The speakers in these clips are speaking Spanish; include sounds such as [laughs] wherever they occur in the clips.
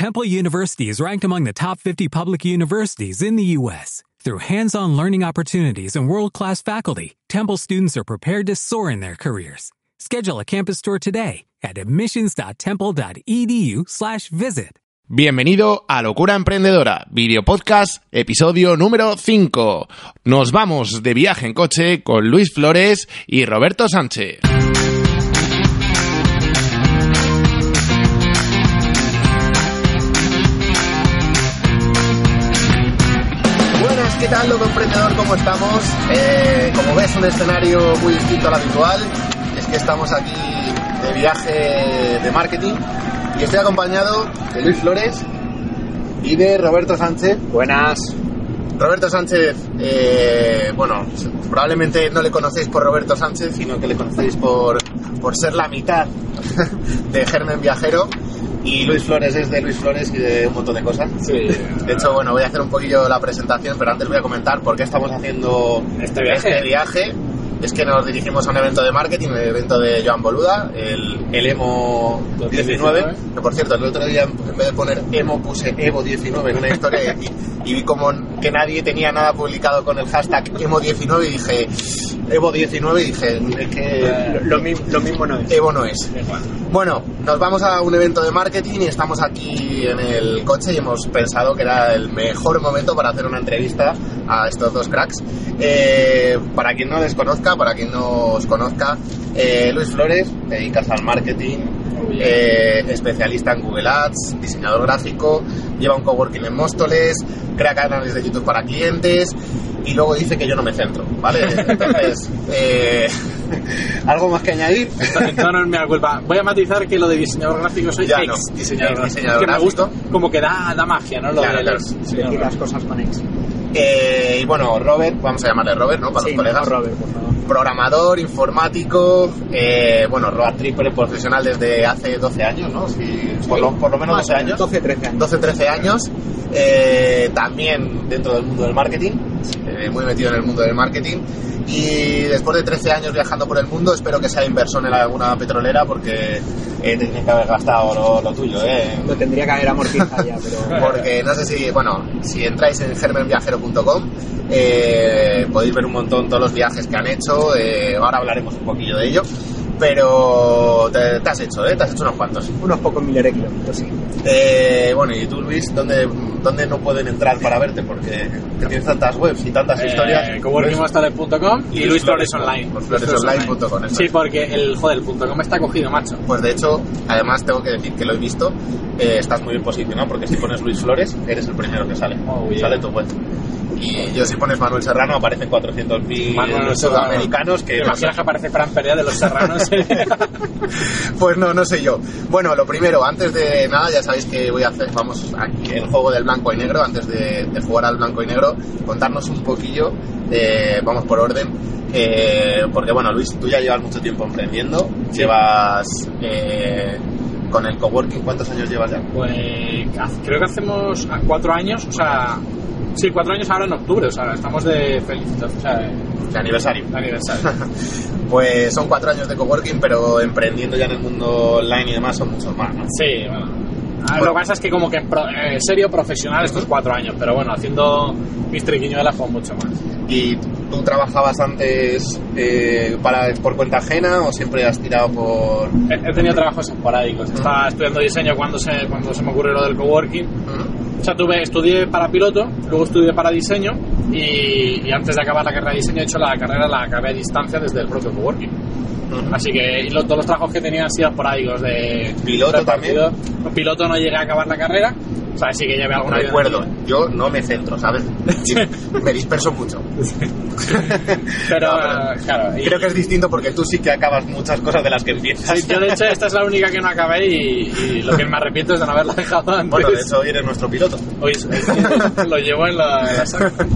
Temple University is ranked among the top 50 public universities in the U.S. Through hands-on learning opportunities and world-class faculty, Temple students are prepared to soar in their careers. Schedule a campus tour today at admissions.temple.edu/visit. Bienvenido a Locura Emprendedora, video podcast, episodio número 5. Nos vamos de viaje en coche con Luis Flores y Roberto Sánchez. Tal, loco emprendedor? ¿Cómo estamos? Eh, como ves, un escenario muy distinto al habitual. Es que estamos aquí de viaje de marketing y estoy acompañado de Luis Flores y de Roberto Sánchez. Buenas. Roberto Sánchez, eh, bueno, probablemente no le conocéis por Roberto Sánchez, sino que le conocéis por, por ser la mitad [laughs] de Germen Viajero. Y Luis Flores es de Luis Flores y de un montón de cosas. Sí. De hecho, bueno, voy a hacer un poquillo la presentación, pero antes voy a comentar por qué estamos haciendo Este viaje. este viaje. Es que nos dirigimos a un evento de marketing, el evento de Joan Boluda, el, el EMO 19. Que por cierto, el otro día en vez de poner EMO puse EVO 19 en una historia y, y vi como que nadie tenía nada publicado con el hashtag EMO 19 y dije EVO 19 y dije, es que Lo, lo mismo no es. Evo no es. Bueno, nos vamos a un evento de marketing y estamos aquí en el coche y hemos pensado que era el mejor momento para hacer una entrevista a estos dos cracks. Eh, para quien no les para quien no os conozca, eh, Luis Flores, te dedicas al marketing, eh, especialista en Google Ads, diseñador gráfico, lleva un coworking en Móstoles, crea canales de YouTube para clientes y luego dice que yo no me centro, ¿vale? Entonces, [laughs] eh, ¿algo más que añadir? Esto no es mi culpa. Voy a matizar que lo de diseñador gráfico soy Ya ex no. diseñador Ex gráfico. que me gusta, como que da, da magia, ¿no? Lo Claro, del claro. Decir las cosas con ex. Eh, y bueno, Robert, vamos a llamarle Robert, ¿no? Para Sí, los colegas. Robert, por favor. Programador, informático, eh, bueno, Road Tripper profesional desde hace 12 años, ¿no? Sí, por, lo, por lo menos 12 años. 12, 13 años. 12, 13 años. Eh, también dentro del mundo del marketing, eh, muy metido en el mundo del marketing. Y después de 13 años viajando por el mundo, espero que sea inversor en alguna petrolera porque eh, te tienes que haber gastado lo, lo tuyo, ¿eh? Lo tendría que haber amortizado ya, pero... [laughs] porque no sé si, bueno, si entráis en germenviajero.com eh, podéis ver un montón todos los viajes que han hecho, eh, ahora hablaremos un poquillo de ello, pero te, te has hecho, ¿eh? Te has hecho unos cuantos. Unos pocos miles de kilómetros, sí. Eh, bueno, y tú Luis, ¿dónde, ¿dónde no pueden entrar para verte? Porque que tienes tantas webs y tantas historias. Eh, coworkingmostales.com y Luis Flores Online. Luis Flores Online.com, eso Sí, porque el, joder, el punto .com está cogido, macho. Pues de hecho, además tengo que decir que lo he visto, eh, estás muy bien posicionado porque si pones Luis Flores, eres el primero que sale. Oh. Sale tu web. Y yo si pones Manuel Serrano aparecen 400.000 Manuel sudamericanos que... ¿Te imaginas que aparece Fran Perea de los Serranos? [laughs] Pues no, no sé yo. Bueno, lo primero, antes de nada, ya sabéis que voy a hacer, vamos, aquí el juego del blanco y negro, antes de, de jugar al blanco y negro, contarnos un poquillo, eh, vamos por orden, eh, porque bueno, Luis, tú ya llevas mucho tiempo emprendiendo, llevas eh, con el coworking, ¿cuántos años llevas ya? Pues creo que hacemos a cuatro años, o sea, sí, cuatro años ahora en octubre, o sea, estamos de felicitación, o sea, de De aniversario. aniversario. [laughs] Pues son cuatro años de coworking, pero emprendiendo ya en el mundo online y demás son muchos más, ¿no? Sí, bueno. Ah, Lo que pasa es que como que en pro- eh, serio profesional estos cuatro años, pero bueno, haciendo mis triquiñuelas fue mucho más. ¿Y tú trabajabas antes eh, para, por cuenta ajena o siempre has tirado por...? He, he tenido trabajos esporádicos. Estaba estudiando diseño cuando se, cuando se me ocurrió lo del coworking. Ujú. O sea, tuve, estudié para piloto, luego estudié para diseño y, y antes de acabar la carrera de diseño he hecho la carrera, la acabé a distancia desde el propio coworking. Ujú. Así que y lo- todos los trabajos que tenía han sido esporádicos de ¿Piloto repartido. No, Piloto no llegué a acabar la carrera, sea, sí que llevé alguna vida Recuerdo, yo no me centro, ¿sabes? [laughs] me disperso mucho. [laughs] Pero, No, eh, claro, y- Creo que es distinto porque tú sí que acabas muchas cosas de las que empiezas. Sí, yo de hecho esta es la única que no acabé y, y lo que me arrepiento es de no haberla dejado antes. Bueno, de hecho hoy eres nuestro piloto. Hoy es- es que lo llevo en la, en la saca. [laughs]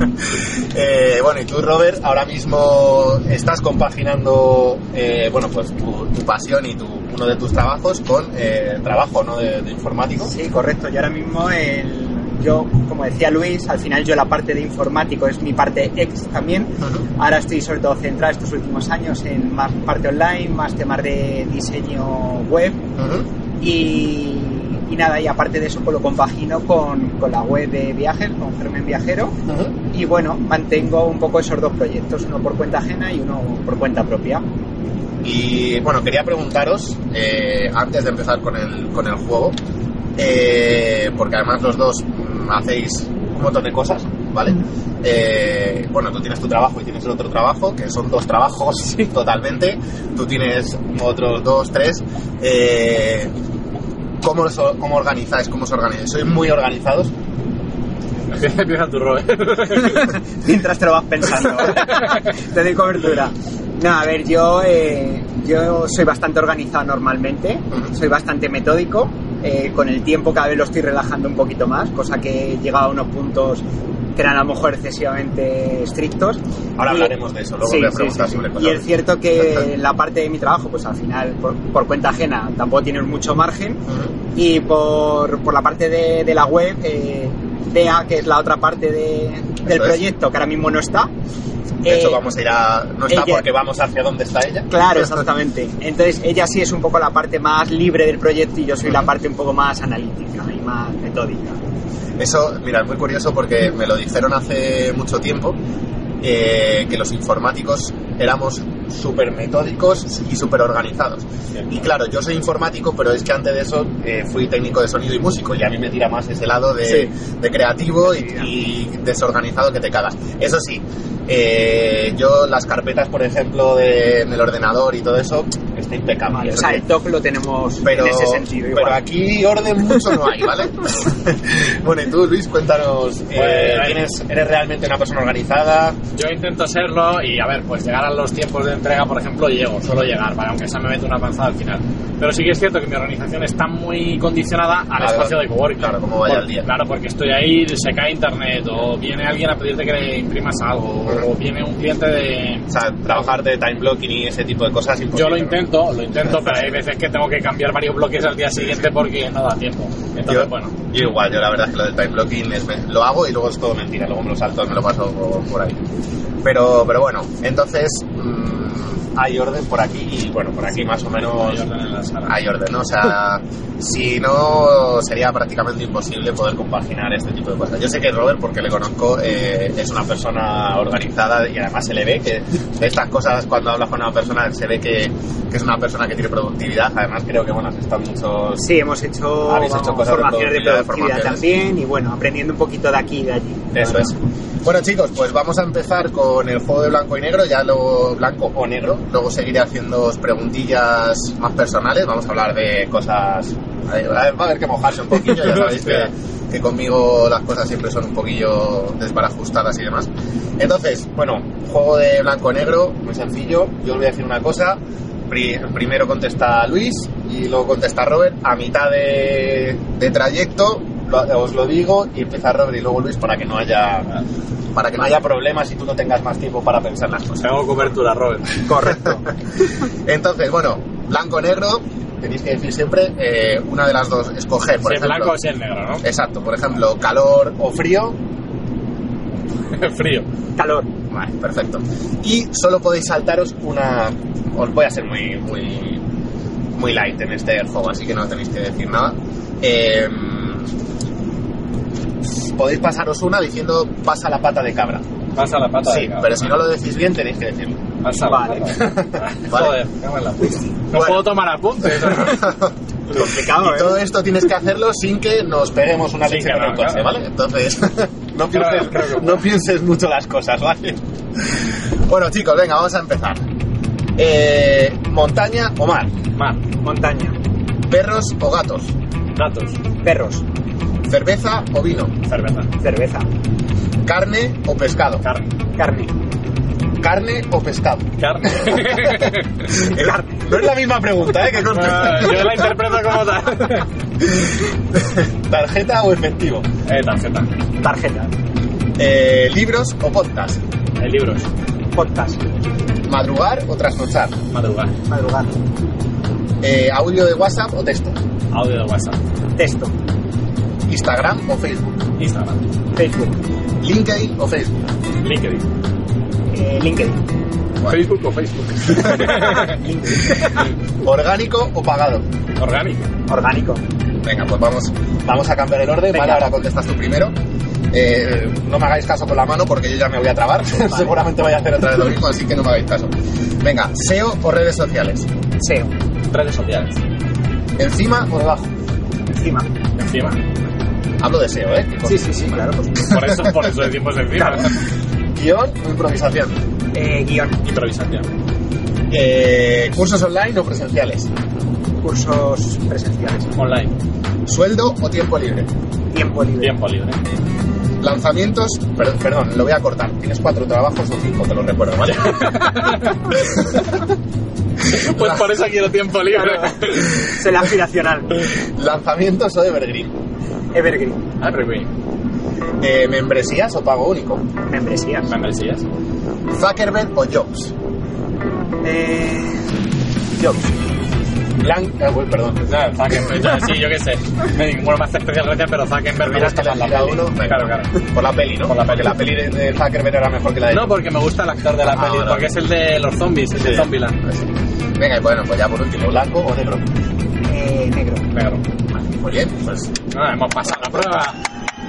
Eh, bueno, y tú, Robert, ahora mismo estás compaginando, eh, bueno, pues tu, tu pasión y tu, uno de tus trabajos con eh, trabajo, ¿no? De, de informático. Sí, correcto. Yo ahora mismo, el, yo, como decía Luis, al final yo la parte de informático es mi parte ex también. Ujú. Ahora estoy sobre todo centrado estos últimos años en más parte online, más temas de diseño web Ujú. y, Y nada, y aparte de eso, pues lo compagino con, con la web de viajes, con Germen Viajero. Y bueno, mantengo un poco esos dos proyectos, uno por cuenta ajena y uno por cuenta propia. Y bueno, quería preguntaros, eh, antes de empezar con el, con el juego, eh, porque además los dos mm, hacéis un montón de cosas, ¿vale? Eh, bueno, tú tienes tu trabajo y tienes el otro trabajo, que son dos trabajos [laughs] totalmente. Tú tienes otros dos, tres. Eh, ¿cómo, os- ¿Cómo organizáis? ¿Cómo os organizáis? ¿Sois muy organizados? Empieza tu rol. [laughs] Mientras te lo vas pensando. te doy cobertura. No, a ver, yo, eh, yo soy bastante organizado normalmente, soy bastante metódico. eh, con el tiempo cada vez lo estoy relajando un poquito más, cosa que he llegado a unos puntos que eran a lo mejor excesivamente estrictos. Ahora Y- hablaremos de eso, luego Sí, voy a preguntar sí, sí. sobre Y es cierto que [laughs] la parte de mi trabajo, pues al final, por, por cuenta ajena, tampoco tienes mucho margen. Ujú. Y por, por la parte de, de la web, eh, DEA, que es la otra parte de- del Eso es. proyecto, que ahora mismo no está. De hecho, eh, vamos a ir a... No está ella- porque vamos hacia dónde está ella. Claro, exactamente. Entonces ella sí es un poco la parte más libre del proyecto y yo soy la parte un poco más analítica y más metódica. Eso, mira, es muy curioso porque me lo dijeron hace mucho tiempo, eh, que los informáticos éramos súper metódicos y súper organizados. Y claro, yo soy informático, pero es que antes de eso eh, fui técnico de sonido y músico y a mí me tira más ese lado de, de creativo y, y desorganizado que te cagas. Eso sí, eh, yo las carpetas, por ejemplo, de- en el ordenador y todo eso, está impecable. O sea, el TOC lo tenemos pero, en ese sentido igual. pero aquí orden mucho no hay, ¿vale? [laughs] bueno, y tú, Luis, cuéntanos, eh, Pues, ¿tienes- ¿eres realmente una persona organizada? Yo intento serlo y a ver, pues llegar los tiempos de entrega, por ejemplo, llego, suelo llegar, ¿vale? aunque sea me meto una avanzada al final. Pero sí que es cierto que mi organización está muy condicionada al Claro, espacio de coworking. claro, como vaya el día. Claro, porque estoy ahí, se cae internet, o viene alguien a pedirte que le imprimas algo, o viene un cliente de... O sea, trabajar de time blocking y ese tipo de cosas Yo lo intento, lo intento, pero hay veces que tengo que cambiar varios bloques al día siguiente porque no da tiempo. Entonces, Yo, bueno, yo igual, yo la verdad es que lo del time blocking es, lo hago y luego es todo mentira, luego me lo salto, me lo paso por ahí. Pero, pero bueno, entonces mm, hay orden por aquí y bueno, por aquí más o menos hay orden en la sala. hay orden, ¿no? O sea, si no, sería prácticamente imposible poder compaginar este tipo de cosas. Yo sé que Robert, porque le conozco, eh, es una persona organizada y además se le ve que de estas cosas, cuando hablas con una persona, se ve que, que es una persona que tiene productividad. Además, creo que, bueno, has estado muchos... Sí, hemos hecho, Habéis hecho vamos, cosas de formaciones de productividad, productividad formaciones. también y bueno, aprendiendo un poquito de aquí y de allí. Eso es. Bueno chicos, pues vamos a empezar con el juego de blanco y negro, ya luego blanco o negro. Luego seguiré haciendo preguntillas más personales, vamos a hablar de cosas... Va a haber que mojarse un poquillo, ya [laughs] sabéis que, que conmigo las cosas siempre son un poquillo desbarajustadas y demás. Entonces, bueno, juego de blanco o negro, muy sencillo. Yo os voy a decir una cosa. Pri- primero contesta Luis y luego contesta Robert. A mitad de, de trayecto lo- os lo digo y empieza Robert y luego Luis para que no haya para que no haya problemas y tú no tengas más tiempo para pensar las cosas. Tengo cobertura, Robert. Correcto. [laughs] Entonces, bueno, blanco o negro, tenéis que decir siempre eh, una de las dos, escoger, por si es ejemplo. blanco o si es negro, ¿no? Exacto, por ejemplo, calor o frío. [laughs] Frío. Calor. Vale, perfecto. Y solo podéis saltaros una. Os voy a ser muy, muy, muy light en este juego, así que no tenéis que decir nada. Eh, podéis pasaros una diciendo pasa la pata de cabra. Pasa la pata Sí, de cabra. pero si no lo decís bien tenéis que decirlo. Pasa Vale. la pata. [laughs] Vale. Joder, la puta. No Bueno. puedo tomar apuntes. [laughs] Complicado, y ¿eh? todo esto tienes que hacerlo sin que nos peguemos una Sí, leche claro, con el coche, claro. ¿vale? Entonces, [laughs] no, Claro, pienses, claro que no pienses mucho las cosas, ¿vale? Bueno, chicos, venga, vamos a empezar. Eh, ¿Montaña o mar? Mar, Montaña. ¿Perros o gatos? datos, Perros. ¿Cerveza o vino? cerveza, Cerveza. ¿Carne o pescado? carne, Carne. ¿Carne o pescado? carne. [laughs] No es la misma pregunta, ¿eh? Que Yo la interpreto como tal. [laughs] ¿Tarjeta o efectivo? Eh, tarjeta. Tarjeta. Eh, ¿Libros o podcast? Eh, libros. Podcast. ¿Madrugar o trasnochar? Madrugar. Madrugar. Eh, ¿Audio de WhatsApp o texto? Audio de WhatsApp. Texto. ¿Instagram o Facebook? Instagram. Facebook. ¿LinkedIn o Facebook? LinkedIn. Eh, LinkedIn. Facebook o Facebook. [laughs] ¿Orgánico o pagado? Orgánico. Orgánico. Venga, pues vamos, vamos a cambiar el orden, Venga. ¿vale? Ahora contestas tú primero. Eh, no me hagáis caso con la mano porque yo ya me voy a trabar. [laughs] Seguramente voy a hacer otra vez lo mismo, así que no me hagáis caso. Venga, SEO o redes sociales. SEO, Redes sociales. ¿Encima o debajo? encima. Encima. Hablo de SEO, ¿eh? Sí, sí, sí, claro. Pues, Por eso, por eso decimos encima. Guión o improvisación. eh, guion, Improvisación. Eh, ¿Cursos online o presenciales? cursos presenciales, Online. ¿Sueldo o tiempo libre? tiempo libre. Tiempo libre. Lanzamientos, per- perdón, lo voy a cortar. Tienes cuatro trabajos o cinco, te lo recuerdo, ¿vale? [laughs] Pues por eso quiero tiempo libre. Soy la aspiracional. Lanzamientos o evergreen. Evergreen, Ah, Evergreen. Eh, ¿Membresías o pago único? membresías. Membresías. Zuckerberg o Jobs. Eh, Jobs, Blanca, uy, perdón. No, Zuckerberg, ya, sí, yo qué sé. Bueno, me hace especial gracia, pero Zuckerberg me gusta más la peli. uno. Claro, claro. Por la peli, ¿no? Por la Porque peli. la peli de, de Zuckerberg era mejor que la de No, porque me gusta el actor de la Ah, peli, vale. porque es el de los zombies, el de Sí. Zombieland. Venga, y bueno, pues ya por último, ¿blanco o negro? eh, negro. Negro. Muy bien, pues Ah, hemos pasado la prueba.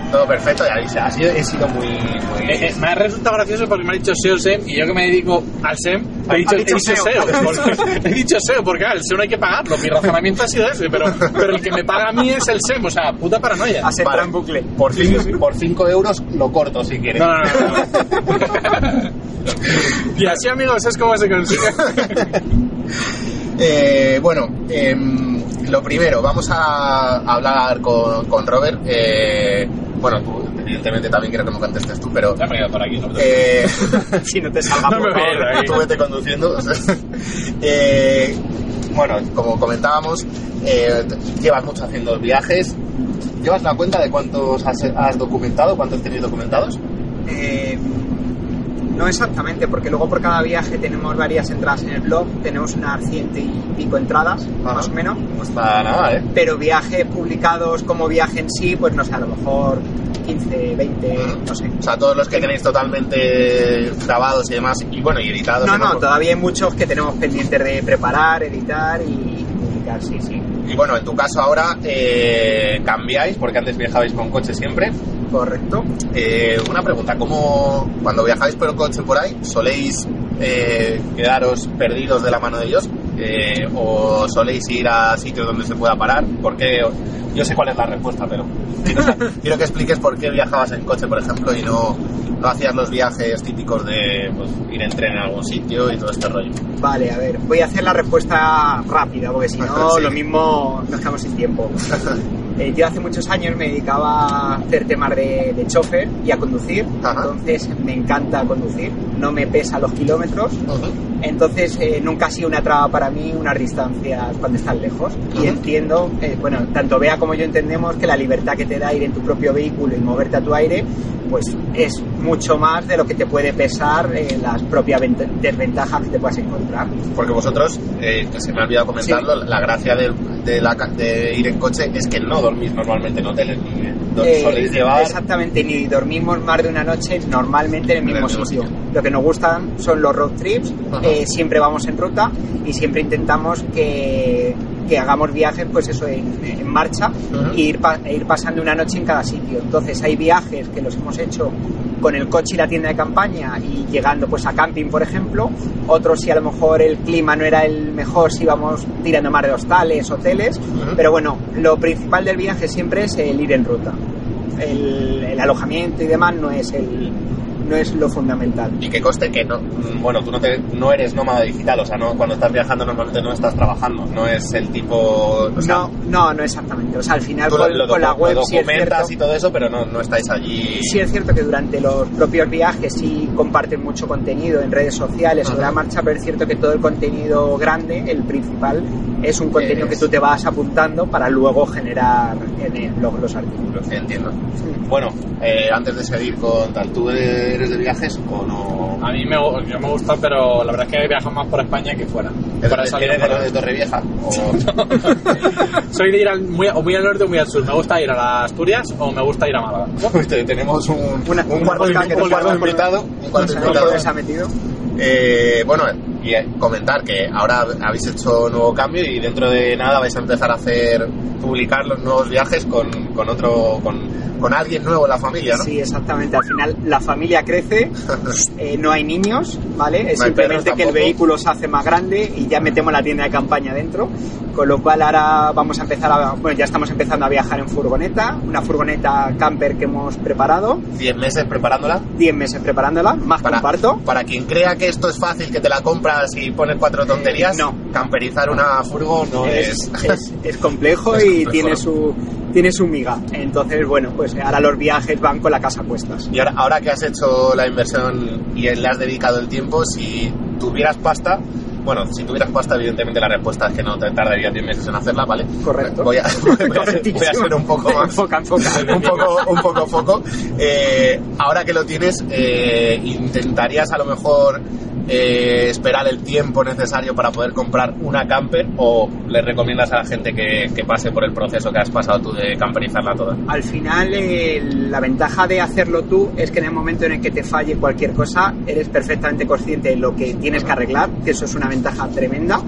todo perfecto. Ya dice, así he sido muy... muy... Eh, eh, me ha resultado gracioso porque me ha dicho SEO SEM y yo que me dedico al SEM he dicho, Ha dicho he dicho SEO. SEO. [laughs] porque- he dicho SEO porque el SEO no hay que pagarlo. Mi razonamiento ha sido ese, pero, pero el que me paga a mí es el SEM. O sea, puta paranoia. Vale. en bucle. Por, cinco, por cinco euros lo corto si quieres. No, no, no. no. [laughs] y así, amigos, es como se consigue. [laughs] Eh, bueno, em, lo primero, vamos a hablar con, con Robert. Eh, bueno, tú, evidentemente también quiero que me contestes tú, pero... Ya me he por aquí. ¿no? Eh, [laughs] Si no te salga No me por favor. ahí. tú vete conduciendo. [laughs] Eh, bueno, como comentábamos, eh, llevas mucho haciendo viajes. ¿Llevas la cuenta de cuántos has, has documentado, cuántos tenéis documentados? Eh, no exactamente, porque luego por cada viaje tenemos varias entradas en el blog, tenemos unas ciento y pico entradas, Ajá. más o menos, No está nada, ¿eh? pero viajes publicados como viaje en sí, pues no sé, a lo mejor 15, 20, no sé. O sea, todos los que tenéis totalmente grabados y demás, y bueno, y editados. No, ¿no? no, todavía hay muchos que tenemos pendientes de preparar, editar y publicar, sí, sí, Y bueno, en tu caso ahora eh, cambiáis, porque antes viajabais con coche siempre. correcto. Eh, una pregunta, ¿cómo cuando viajáis por coche por ahí, soléis eh, quedaros perdidos de la mano de ellos? Eh, ¿O soléis ir a sitios donde se pueda parar? Porque yo sé cuál es la respuesta, pero quiero, [laughs] quiero que expliques por qué viajabas en coche, por ejemplo, y no, no hacías los viajes típicos de pues, ir en tren a algún sitio y todo este rollo. Vale, a ver, voy a hacer la respuesta rápida, porque si [laughs] no, Sí. lo mismo nos quedamos sin tiempo. [laughs] Eh, yo hace muchos años me dedicaba a hacer temas de, de chofer y a conducir, Ajá. entonces me encanta conducir, no me pesa los kilómetros, entonces eh, nunca ha sido una traba para mí unas distancias cuando estás lejos. Y Ujú. entiendo, eh, bueno, tanto Bea como yo entendemos que la libertad que te da ir en tu propio vehículo y moverte a tu aire, pues es mucho más de lo que te puede pesar eh, las propias vent- desventajas que te puedas encontrar. Porque vosotros, eh, que se me ha olvidado comentarlo, la gracia de, de la de ir en coche es que no dormís normalmente en hoteles, ni Eh, soléis llevar... Exactamente, ni dormimos más de una noche normalmente en el mismo sitio. Lo que nos gustan son los road trips, eh, siempre vamos en ruta y siempre intentamos que, que hagamos viajes, pues eso, en, en marcha Ujú. e ir, pa- e ir pasando una noche en cada sitio. Entonces hay viajes que los hemos hecho con el coche y la tienda de campaña y llegando pues a camping, por ejemplo. Otros si a lo mejor el clima no era el mejor, si íbamos tirando más de hostales, hoteles. Pero bueno, lo principal del viaje siempre es el ir en ruta. El, el alojamiento y demás no es el no es lo fundamental. Y que coste que no, mm, bueno, tú no, te, no eres nómada digital, o sea, no, cuando estás viajando normalmente no estás trabajando, no es el tipo... O sea, No, no, no exactamente. O sea, al final con, lo, lo con la web lo sí es documentas cierto, y todo eso, pero no, no estáis allí... sí es cierto que durante los propios viajes sí comparten mucho contenido en redes sociales sobre la marcha, pero es cierto que todo el contenido grande, el principal, es un contenido Es- que tú te vas apuntando para luego generar en el blog los artículos. Entiendo. Bueno, eh, antes de seguir con tal, ¿tú eres de viajes o no? A mí me, yo me gusta, pero la verdad es que he viajado más por España que fuera. ¿Eres de, de de Torrevieja? [laughs] O... [laughs] Soy de ir al- muy, o muy al norte o muy al sur. Me gusta ir a las Asturias o me gusta ir a Málaga. [laughs] Tenemos un, Una- un un cuarto, un cuarto invitado. Un cuarto No sé invitado. por qué se ha metido. Eh, bueno, Y comentar que ahora habéis hecho nuevo cambio y dentro de nada vais a empezar a hacer, publicar los nuevos viajes con, con otro, con, con alguien nuevo en la familia, ¿no? Sí, exactamente. Al final la familia crece, [laughs] eh, no hay niños, ¿vale? Es No simplemente que el vehículo se hace más grande y ya metemos la tienda de campaña dentro. Con lo cual ahora vamos a empezar a, bueno, ya estamos empezando a viajar en furgoneta, una furgoneta camper que hemos preparado, 10 meses preparándola. 10 meses preparándola, más Para, comparto. para quien crea que esto es fácil, que te la compras y pones cuatro tonterías, Eh, no. camperizar una furgo no es... es, es- es complejo [laughs] y complejo, tiene ¿no? su tiene su miga. Entonces, bueno, pues ahora los viajes van con la casa a cuestas. Y ahora, ahora que has hecho la inversión y le has dedicado el tiempo, si tuvieras pasta, bueno, si tuvieras pasta, evidentemente la respuesta es que no te tardaría 10 meses en hacerla, ¿vale? Correcto. Voy a, [laughs] voy a ser, voy a ser un poco más... [laughs] Enfoca, enfoca. [laughs] un poco, un poco foco. Eh, ahora que lo tienes, eh, ¿intentarías a lo mejor eh, esperar el tiempo necesario para poder comprar una camper o le recomiendas a la gente que, que pase por el proceso que has pasado tú de camperizarla toda? Al final, eh, la ventaja de hacerlo tú es que en el momento en el que te falle cualquier cosa, eres perfectamente consciente de lo que tienes que arreglar, que eso es una ventaja tremenda.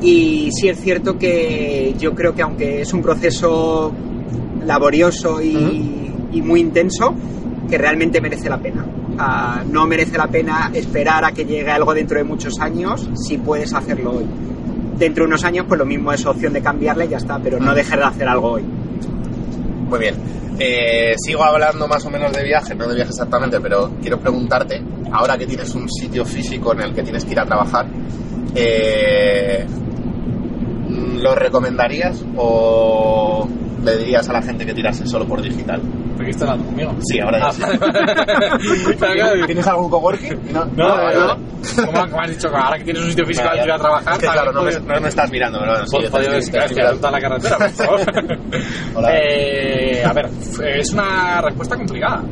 Y sí es cierto que yo creo que aunque es un proceso laborioso y, y muy intenso, que realmente merece la pena. Ah, no merece la pena esperar a que llegue algo dentro de muchos años si puedes hacerlo hoy. Dentro de unos años, pues lo mismo es opción de cambiarla y ya está, pero no dejar de hacer algo hoy. Muy bien. Eh, sigo hablando más o menos de viajes, no de viajes exactamente, pero quiero preguntarte, ahora que tienes un sitio físico en el que tienes que ir a trabajar, eh, ¿lo recomendarías o le dirías a la gente que tirase solo por digital? ¿Por qué estás hablando conmigo? Sí, ahora ya Ah, sí. [laughs] ¿Tienes algún coworking? No, No, no. Como, como has dicho, ahora que tienes un sitio físico al ir a trabajar, Es que claro, no me, no me estás mirando, pero bueno, sí, yo te- es te- que te- que adopta la carretera, por favor. [laughs] Hola. Eh, a ver, es una respuesta complicada.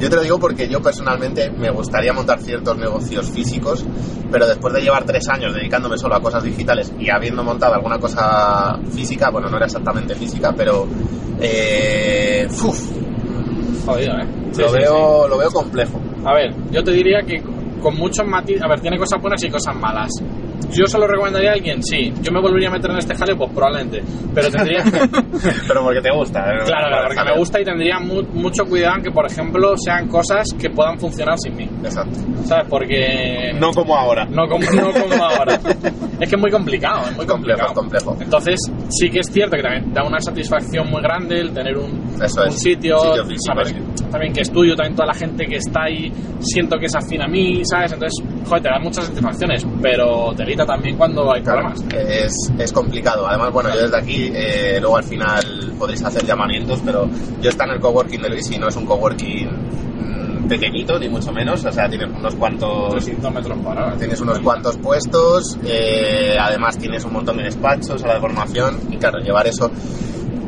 Yo te lo digo porque yo personalmente me gustaría montar ciertos negocios físicos, pero después de llevar tres años dedicándome solo a cosas digitales y habiendo montado alguna cosa física, bueno, no era exactamente física, pero eh, uf, Jodido, ¿eh? Sí, lo, sí, veo, lo veo complejo. A ver, yo te diría que con muchos matices... A ver, tiene cosas buenas y cosas malas. ¿Yo se lo recomendaría a alguien? Sí. ¿Yo me volvería a meter en este jaleo? Pues probablemente. Pero tendría... [laughs] pero porque te gusta. ¿eh? Claro, claro, porque me gusta y tendría mu- mucho cuidado en que, por ejemplo, sean cosas que puedan funcionar sin mí. Exacto. ¿Sabes? Porque... No como ahora. No como, no como ahora. [laughs] Es que es muy complicado, es muy Complejo, complicado. complejo. Entonces, sí que es cierto que también da una satisfacción muy grande el tener un, Eso un es, sitio, sitio físico, saber sí. también que estudio, también toda la gente que está ahí, siento que es afín a mí, ¿sabes? Entonces, joder, te da muchas satisfacciones, pero te evita también cuando hay Claro, problemas. es, es complicado. Además, bueno, yo desde aquí, eh, luego al final podréis hacer llamamientos, pero yo estoy en el coworking de Luis y no es un coworking pequeñito, ni mucho menos. O sea, tienes unos cuantos 300 metros cuadrados. Tienes unos cuantos puestos, eh, además tienes un montón de despachos a la formación y claro, llevar eso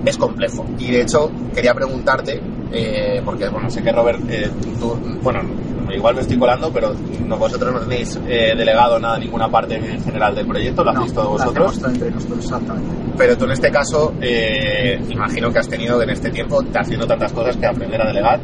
es complejo. Y de hecho, quería preguntarte, eh, porque bueno, sé que Robert, eh, tú, bueno, igual me estoy colando, pero no, vosotros no tenéis eh, delegado nada, ninguna parte en general del proyecto, lo hacéis todos lo vosotros. entre nosotros, exactamente. Pero tú en este caso, eh, imagino que has tenido en este tiempo, haciendo tantas cosas, que aprender a delegar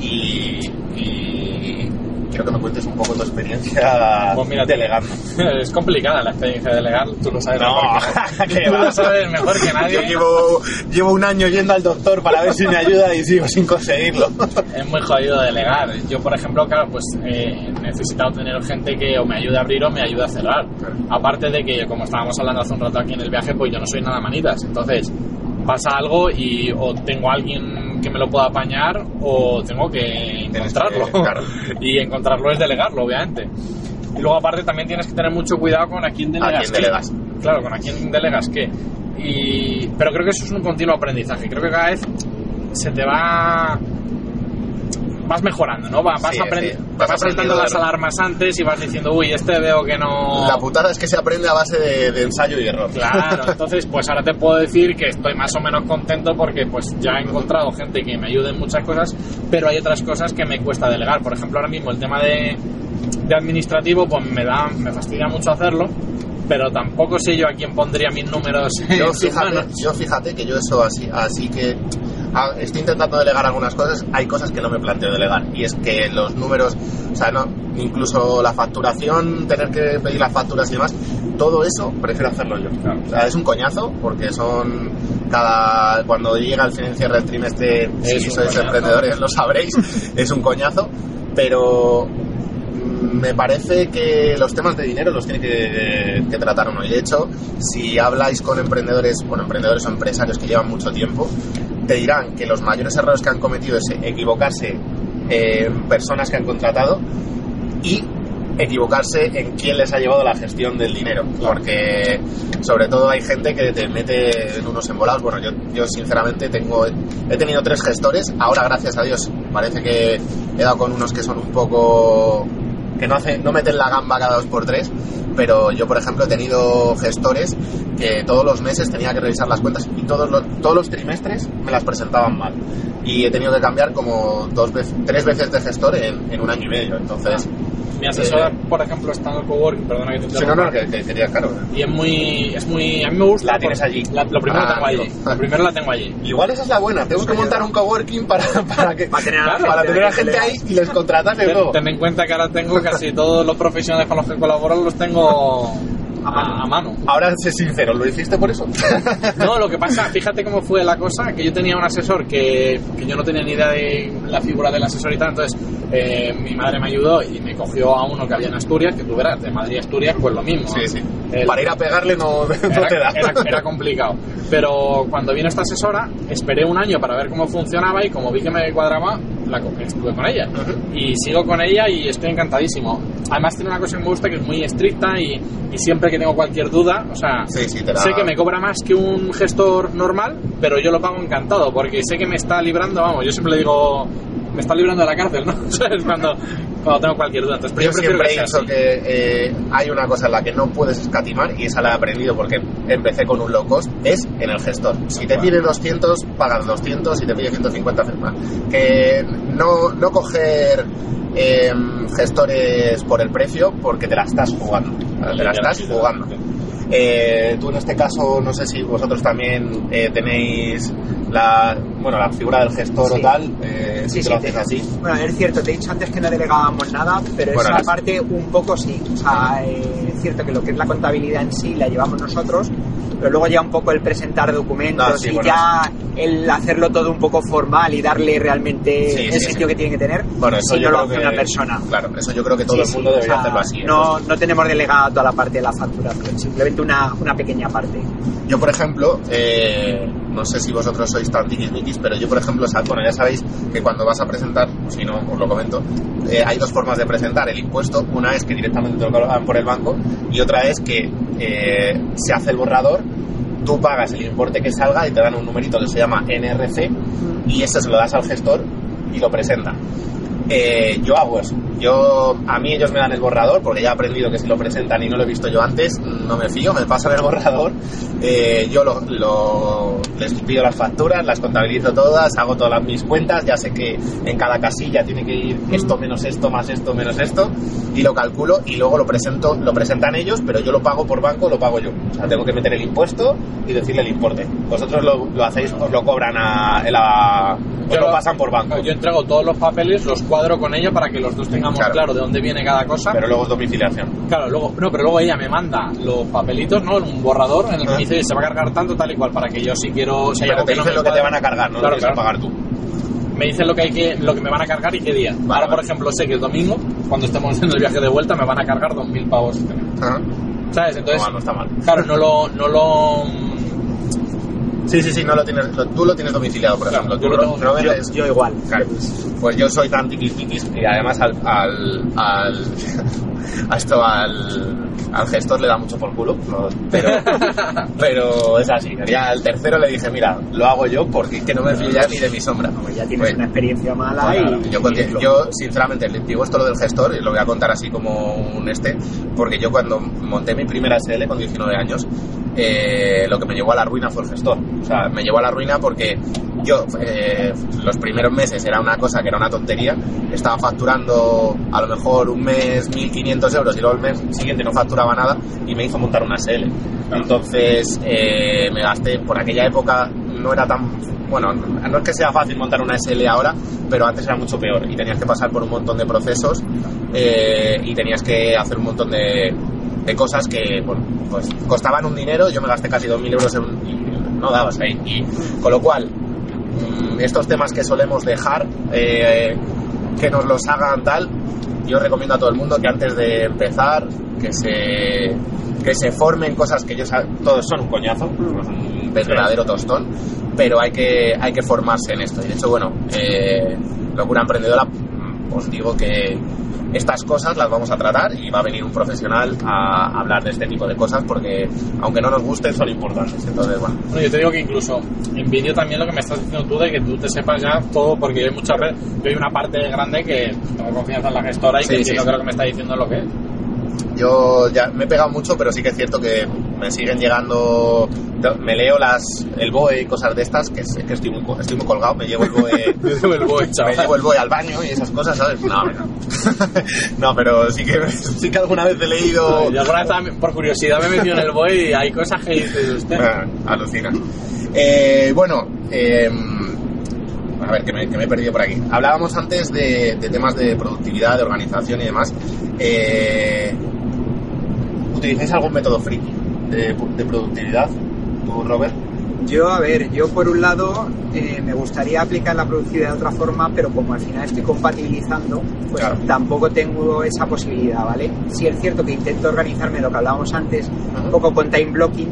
y, y quiero que me cuentes un poco tu experiencia Pues mira, delegando. [laughs] Es complicada la experiencia de delegar, tú lo sabes No, mejor que [laughs] [laughs] Tú lo sabes mejor que nadie. Yo llevo, llevo un año yendo al doctor para ver si me ayuda y sigo sin conseguirlo. Es muy jodido delegar. Yo, por ejemplo, claro, pues eh, he necesitado tener gente que o me ayude a abrir o me ayude a cerrar. Aparte de que, como estábamos hablando hace un rato aquí en el viaje, pues yo no soy nada manitas. Entonces, pasa algo y o tengo a alguien que me lo pueda apañar o tengo que encontrarlo. que- claro. [laughs] y encontrarlo es delegarlo, obviamente. Y luego, aparte, también tienes que tener mucho cuidado con a quién delegas. ¿A quién qué. delegas? Claro, con a quién delegas qué. Y, pero creo que eso es un continuo aprendizaje. Creo que cada vez se te va vas mejorando, ¿no? Va- Vas, Sí, aprendiendo, sí. vas, Vas saltando aprendiendo las alarmas antes y vas diciendo, uy, este veo que no... La putada es que se aprende a base de, de ensayo y error. Claro, [laughs] entonces pues ahora te puedo decir que estoy más o menos contento porque pues ya he encontrado gente que me ayude en muchas cosas, pero hay otras cosas que me cuesta delegar. Por ejemplo, ahora mismo el tema de, de administrativo pues me da, me fastidia mucho hacerlo, pero tampoco sé yo a quién pondría mis números Yo en fíjate, yo fíjate que yo eso así, así que estoy intentando delegar algunas cosas, hay cosas que no me planteo delegar. Y es que los números, o sea, no, incluso la facturación, tener que pedir las facturas y demás, todo eso prefiero hacerlo yo. O sea, es un coñazo porque son cada cuando llega el cierre del trimestre, Es si sois emprendedores lo sabréis, [laughs] es un coñazo, pero mm, me parece que los temas de dinero los tiene que, que tratar uno. Y de hecho, si habláis con emprendedores, bueno, emprendedores o empresarios que llevan mucho tiempo, te dirán que los mayores errores que han cometido es equivocarse en personas que han contratado y equivocarse en quién les ha llevado la gestión del dinero. Porque sobre todo hay gente que te mete en unos embolados. Bueno, yo, yo sinceramente tengo, he tenido tres gestores. Ahora, gracias a Dios, parece que he dado con unos que son un poco que no, hace, no meten la gamba cada dos por tres, pero yo, por ejemplo, he tenido gestores que todos los meses tenía que revisar las cuentas y todos los, todos los trimestres me las presentaban mal. Y he tenido que cambiar como dos veces, tres veces de gestor en, en un año y medio. Entonces, Mi asesora, por ejemplo, está en el coworking, perdona que te si no, interrumpa. no, que, que quería, claro. Y es muy, es muy, a mí me gusta. La tienes allí. la- lo primero Ah, la tengo allí. Lo primero la tengo allí. Igual esa es la buena. Tengo que montar un coworking para, [laughs] para, que, Para tener a la para gente tener a gente ahí y les contratas de Ten, nuevo. ten en cuenta que ahora tengo casi todos los profesionales con los que colaboro los tengo A mano. a mano. Ahora, sé sincero, ¿lo hiciste por eso? [laughs] No, lo que pasa, fíjate cómo fue la cosa, que yo tenía un asesor que, que yo no tenía ni idea de la figura del asesor y tal, entonces eh, mi madre me ayudó y me cogió a uno que había en Asturias, que tú verás, de Madrid a Asturias, pues lo mismo. Sí, sí. El- Para ir a pegarle no, [laughs] no era, te da. era- era complicado. Pero cuando vino esta asesora, esperé un año para ver cómo funcionaba y como vi que me cuadraba, la estuve con ella. Y sigo con ella y estoy encantadísimo. Además tiene una cosa que me gusta que es muy estricta y, y siempre que tengo cualquier duda, o sea, Sí, sí, sé que me cobra más que un gestor normal, pero yo lo pago encantado porque sé que me está librando, vamos, yo siempre le digo, me está librando de la cárcel, ¿no? [laughs] ¿Sabes? Cuando, cuando tengo cualquier duda. Entonces, Yo siempre he dicho que eh, hay una cosa en la que no puedes escatimar y esa la he aprendido porque empecé con un low cost, es en el gestor. Si te pide 200, pagas 200, si te pide 150, firma. Que no, no coger eh, gestores por el precio porque te la estás jugando. Te la estás jugando. Eh, tú en este caso, no sé si vosotros también eh, tenéis la, bueno, la figura del gestor Sí. o tal, eh, si Sí, te sí, lo haces así. Bueno, es cierto, te he dicho antes que no delegábamos nada, pero Bueno, esa parte un poco sí. O sea, eh, es cierto que lo que es la contabilidad en sí la llevamos nosotros, pero luego ya un poco el presentar documentos Ah, sí, y bueno, ya el hacerlo todo un poco formal y darle realmente Sí, el sí, sí. que tiene que tener, Bueno, eso si yo no lo hace que- una persona. Claro, eso yo creo que todo el mundo o debería sea, hacerlo así. No, no tenemos delegada toda la parte de la facturación, simplemente una, una pequeña parte. Yo, por ejemplo, eh, no sé si vosotros sois tan tiquismiquis, pero yo, por ejemplo, bueno, ya sabéis que cuando vas a presentar, o si no, os lo comento, eh, hay dos formas de presentar el impuesto. Una es que directamente te lo cobran por el banco y otra es que eh, se hace el borrador, tú pagas el importe que salga y te dan un numerito que se llama NRC y ese se lo das al gestor y lo presenta. Eh, yo hago eso. Yo, a mí ellos me dan el borrador porque ya he aprendido que si lo presentan y no lo he visto yo antes, no me fío, me pasan el borrador. Eh, yo lo, lo- les pido las facturas, las contabilizo todas, hago todas las- mis cuentas, ya sé que en cada casilla tiene que ir esto menos esto, más esto, menos esto, y lo calculo y luego lo presento, lo presentan ellos, pero yo lo pago por banco, lo pago yo. O sea, tengo que meter el impuesto y decirle el importe. Vosotros lo, lo hacéis, os lo cobran a, la- os Yo lo lo- pasan por banco. Yo entrego todos los papeles, los cuadro con ella para que los dos tengamos Claro. claro, de dónde viene cada cosa. Pero luego es domiciliación. Claro, luego, no, pero luego ella me manda los papelitos, ¿no? Un borrador en el que Ah. me dice se va a cargar tanto, tal y cual, para que yo si quiero. Si hay Pero algo te que no dicen me lo que te van a cargar, no Claro, lo que pagar tú. Me dicen lo que hay que, lo que me van a cargar y qué día. Ahora, por ejemplo, sé que el domingo, cuando estemos en el viaje de vuelta, me van a cargar 2.000 pavos. Ajá. ¿Sabes? Entonces, no, no está mal. claro, no lo, no lo, Sí, sí, sí, no lo tienes, lo- tú lo tienes domiciliado, por Claro, ejemplo. yo Tú lo no- Yo, yo igual. Claro. Pues yo soy tan tiquis tiquis y además al, al, al- [laughs] a esto al, al gestor le da mucho por culo, no, pero, [laughs] pero es así. Ya al tercero le dije, mira, lo hago yo porque es que no me fío ya ni de mi sombra. Pues ya tienes Pues, una experiencia mala Claro, y... yo, y yo, sinceramente, le digo esto lo del gestor y lo voy a contar así como un este, porque yo cuando monté mi primera SL con 19 años, eh, lo que me llevó a la ruina fue el gestor. O sea, me llevó a la ruina porque yo, eh, los primeros meses era una cosa que era una tontería, estaba facturando a lo mejor un mes 1.500 euros y luego el mes siguiente no facturaba nada y me hizo montar una SL. Entonces, eh, me gasté, por aquella época no era tan bueno, no es que sea fácil montar una SL ahora, pero antes era mucho peor y tenías que pasar por un montón de procesos eh, y tenías que hacer un montón de, de cosas que bueno, pues costaban un dinero, yo me gasté casi 2.000 euros en, y no dabas ahí. Y con lo cual, mm, estos temas que solemos dejar, eh, que nos los hagan tal, yo recomiendo a todo el mundo que antes de empezar, que se, que se formen cosas que ellos, todos son un coñazo, un verdadero tostón, pero hay que, hay que formarse en esto. Y de hecho, bueno, eh, Locura Emprendedora, os digo que estas cosas las vamos a tratar y va a venir un profesional a hablar de este tipo de cosas porque aunque no nos gusten son importantes entonces bueno, Bueno, yo te digo que incluso en vídeo también lo que me estás diciendo tú de que tú te sepas ya todo, porque hay muchas veces, yo hay una parte grande que tengo confianza en la gestora y Sí, que sí, entiendo sí. que lo que me está diciendo lo que es. yo ya me he pegado mucho pero sí que es cierto que me siguen llegando me leo las el BOE y cosas de estas que, es que estoy, muy, co- estoy muy colgado me llevo el BOE [laughs] el BOE, me llevo el BOE al baño y esas cosas ¿sabes? no, no. [laughs] no pero sí que, sí que alguna vez he leído Yo alguna vez por curiosidad me he metido en el BOE y hay cosas que dices usted. Ah, alucina. Eh, bueno, eh, a ver, que me, que me he perdido por aquí. Hablábamos antes de, de temas de productividad, de organización y demás. Eh, ¿Utilizáis algún método friki de, de productividad? ¿Tú, Robert? Yo, a ver, yo por un lado eh, me gustaría aplicar la productividad de otra forma, pero como al final estoy compatibilizando, pues Claro. tampoco tengo esa posibilidad, ¿vale? Sí es cierto que intento organizarme lo que hablábamos antes, un poco con time blocking,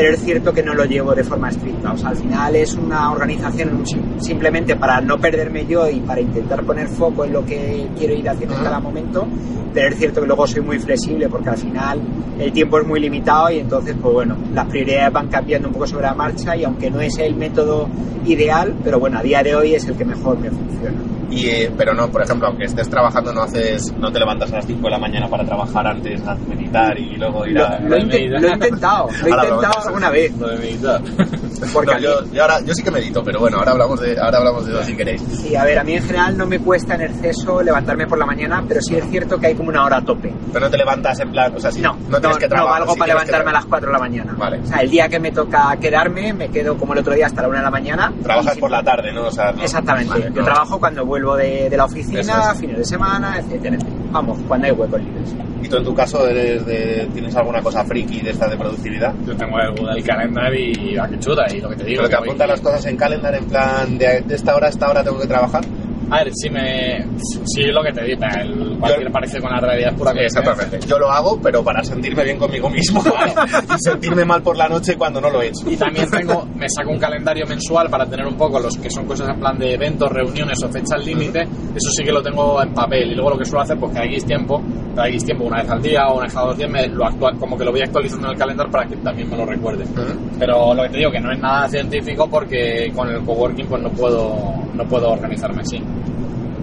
pero es cierto que no lo llevo de forma estricta. O sea, al final es una organización sim- simplemente para no perderme yo y para intentar poner foco en lo que quiero ir haciendo en cada momento, pero es cierto que luego soy muy flexible porque al final el tiempo es muy limitado y entonces, pues bueno, las prioridades van cambiando un poco sobre la marcha y aunque no es el método ideal, pero bueno, a día de hoy es el que mejor me funciona. Y, eh, pero no, por ejemplo, aunque estés trabajando, no haces, no te levantas a las 5 de la mañana para trabajar antes, a meditar y luego ir a... lo lo he intentado, lo he intentado alguna vez. Lo de meditar. [laughs] Porque No, yo, yo ahora, yo sí que medito, pero bueno, ahora hablamos de, ahora hablamos de eso si queréis. Sí, a ver, a mí en general no me cuesta en exceso levantarme por la mañana, pero sí es cierto que hay como una hora a tope. Pero no te levantas en plan, o sea, si No, no tienes que trabajar. valgo si para levantarme a las 4 de la mañana. Vale. O sea, el día que me toca quedarme, me quedo como el otro día hasta la 1 de la mañana. Trabajas por la tarde, ¿no? O sea, no- Exactamente. Vale, Yo no. trabajo cuando vuelvo de, de la oficina, es. fines de semana, etcétera. Vamos, cuando hay huecos libres. ¿Y tú en tu caso eres de, tienes alguna cosa friki de esta de productividad? Yo tengo el Google Calendar y la que chuta y lo que te digo. Pero te que voy- apuntas las cosas en calendar en plan de, de esta hora a esta hora tengo que trabajar. A ver, si me. Sí, lo que te digo, el, cualquier parece con la realidad es pura coincidencia. Exactamente. Yo lo hago, pero para sentirme bien conmigo mismo [laughs] y sentirme mal por la noche cuando no lo he hecho. Y también tengo, me saco un calendario mensual para tener un poco los que son cosas en plan de eventos, reuniones o fechas límite. Eso sí que lo tengo en papel. Y luego lo que suelo hacer, pues cada X tiempo, cada X tiempo, una vez al día o una vez cada dos días, me lo como que lo voy actualizando en el calendario para que también me lo recuerde. Pero lo que te digo, que no es nada científico porque con el coworking pues no puedo, no puedo organizarme así.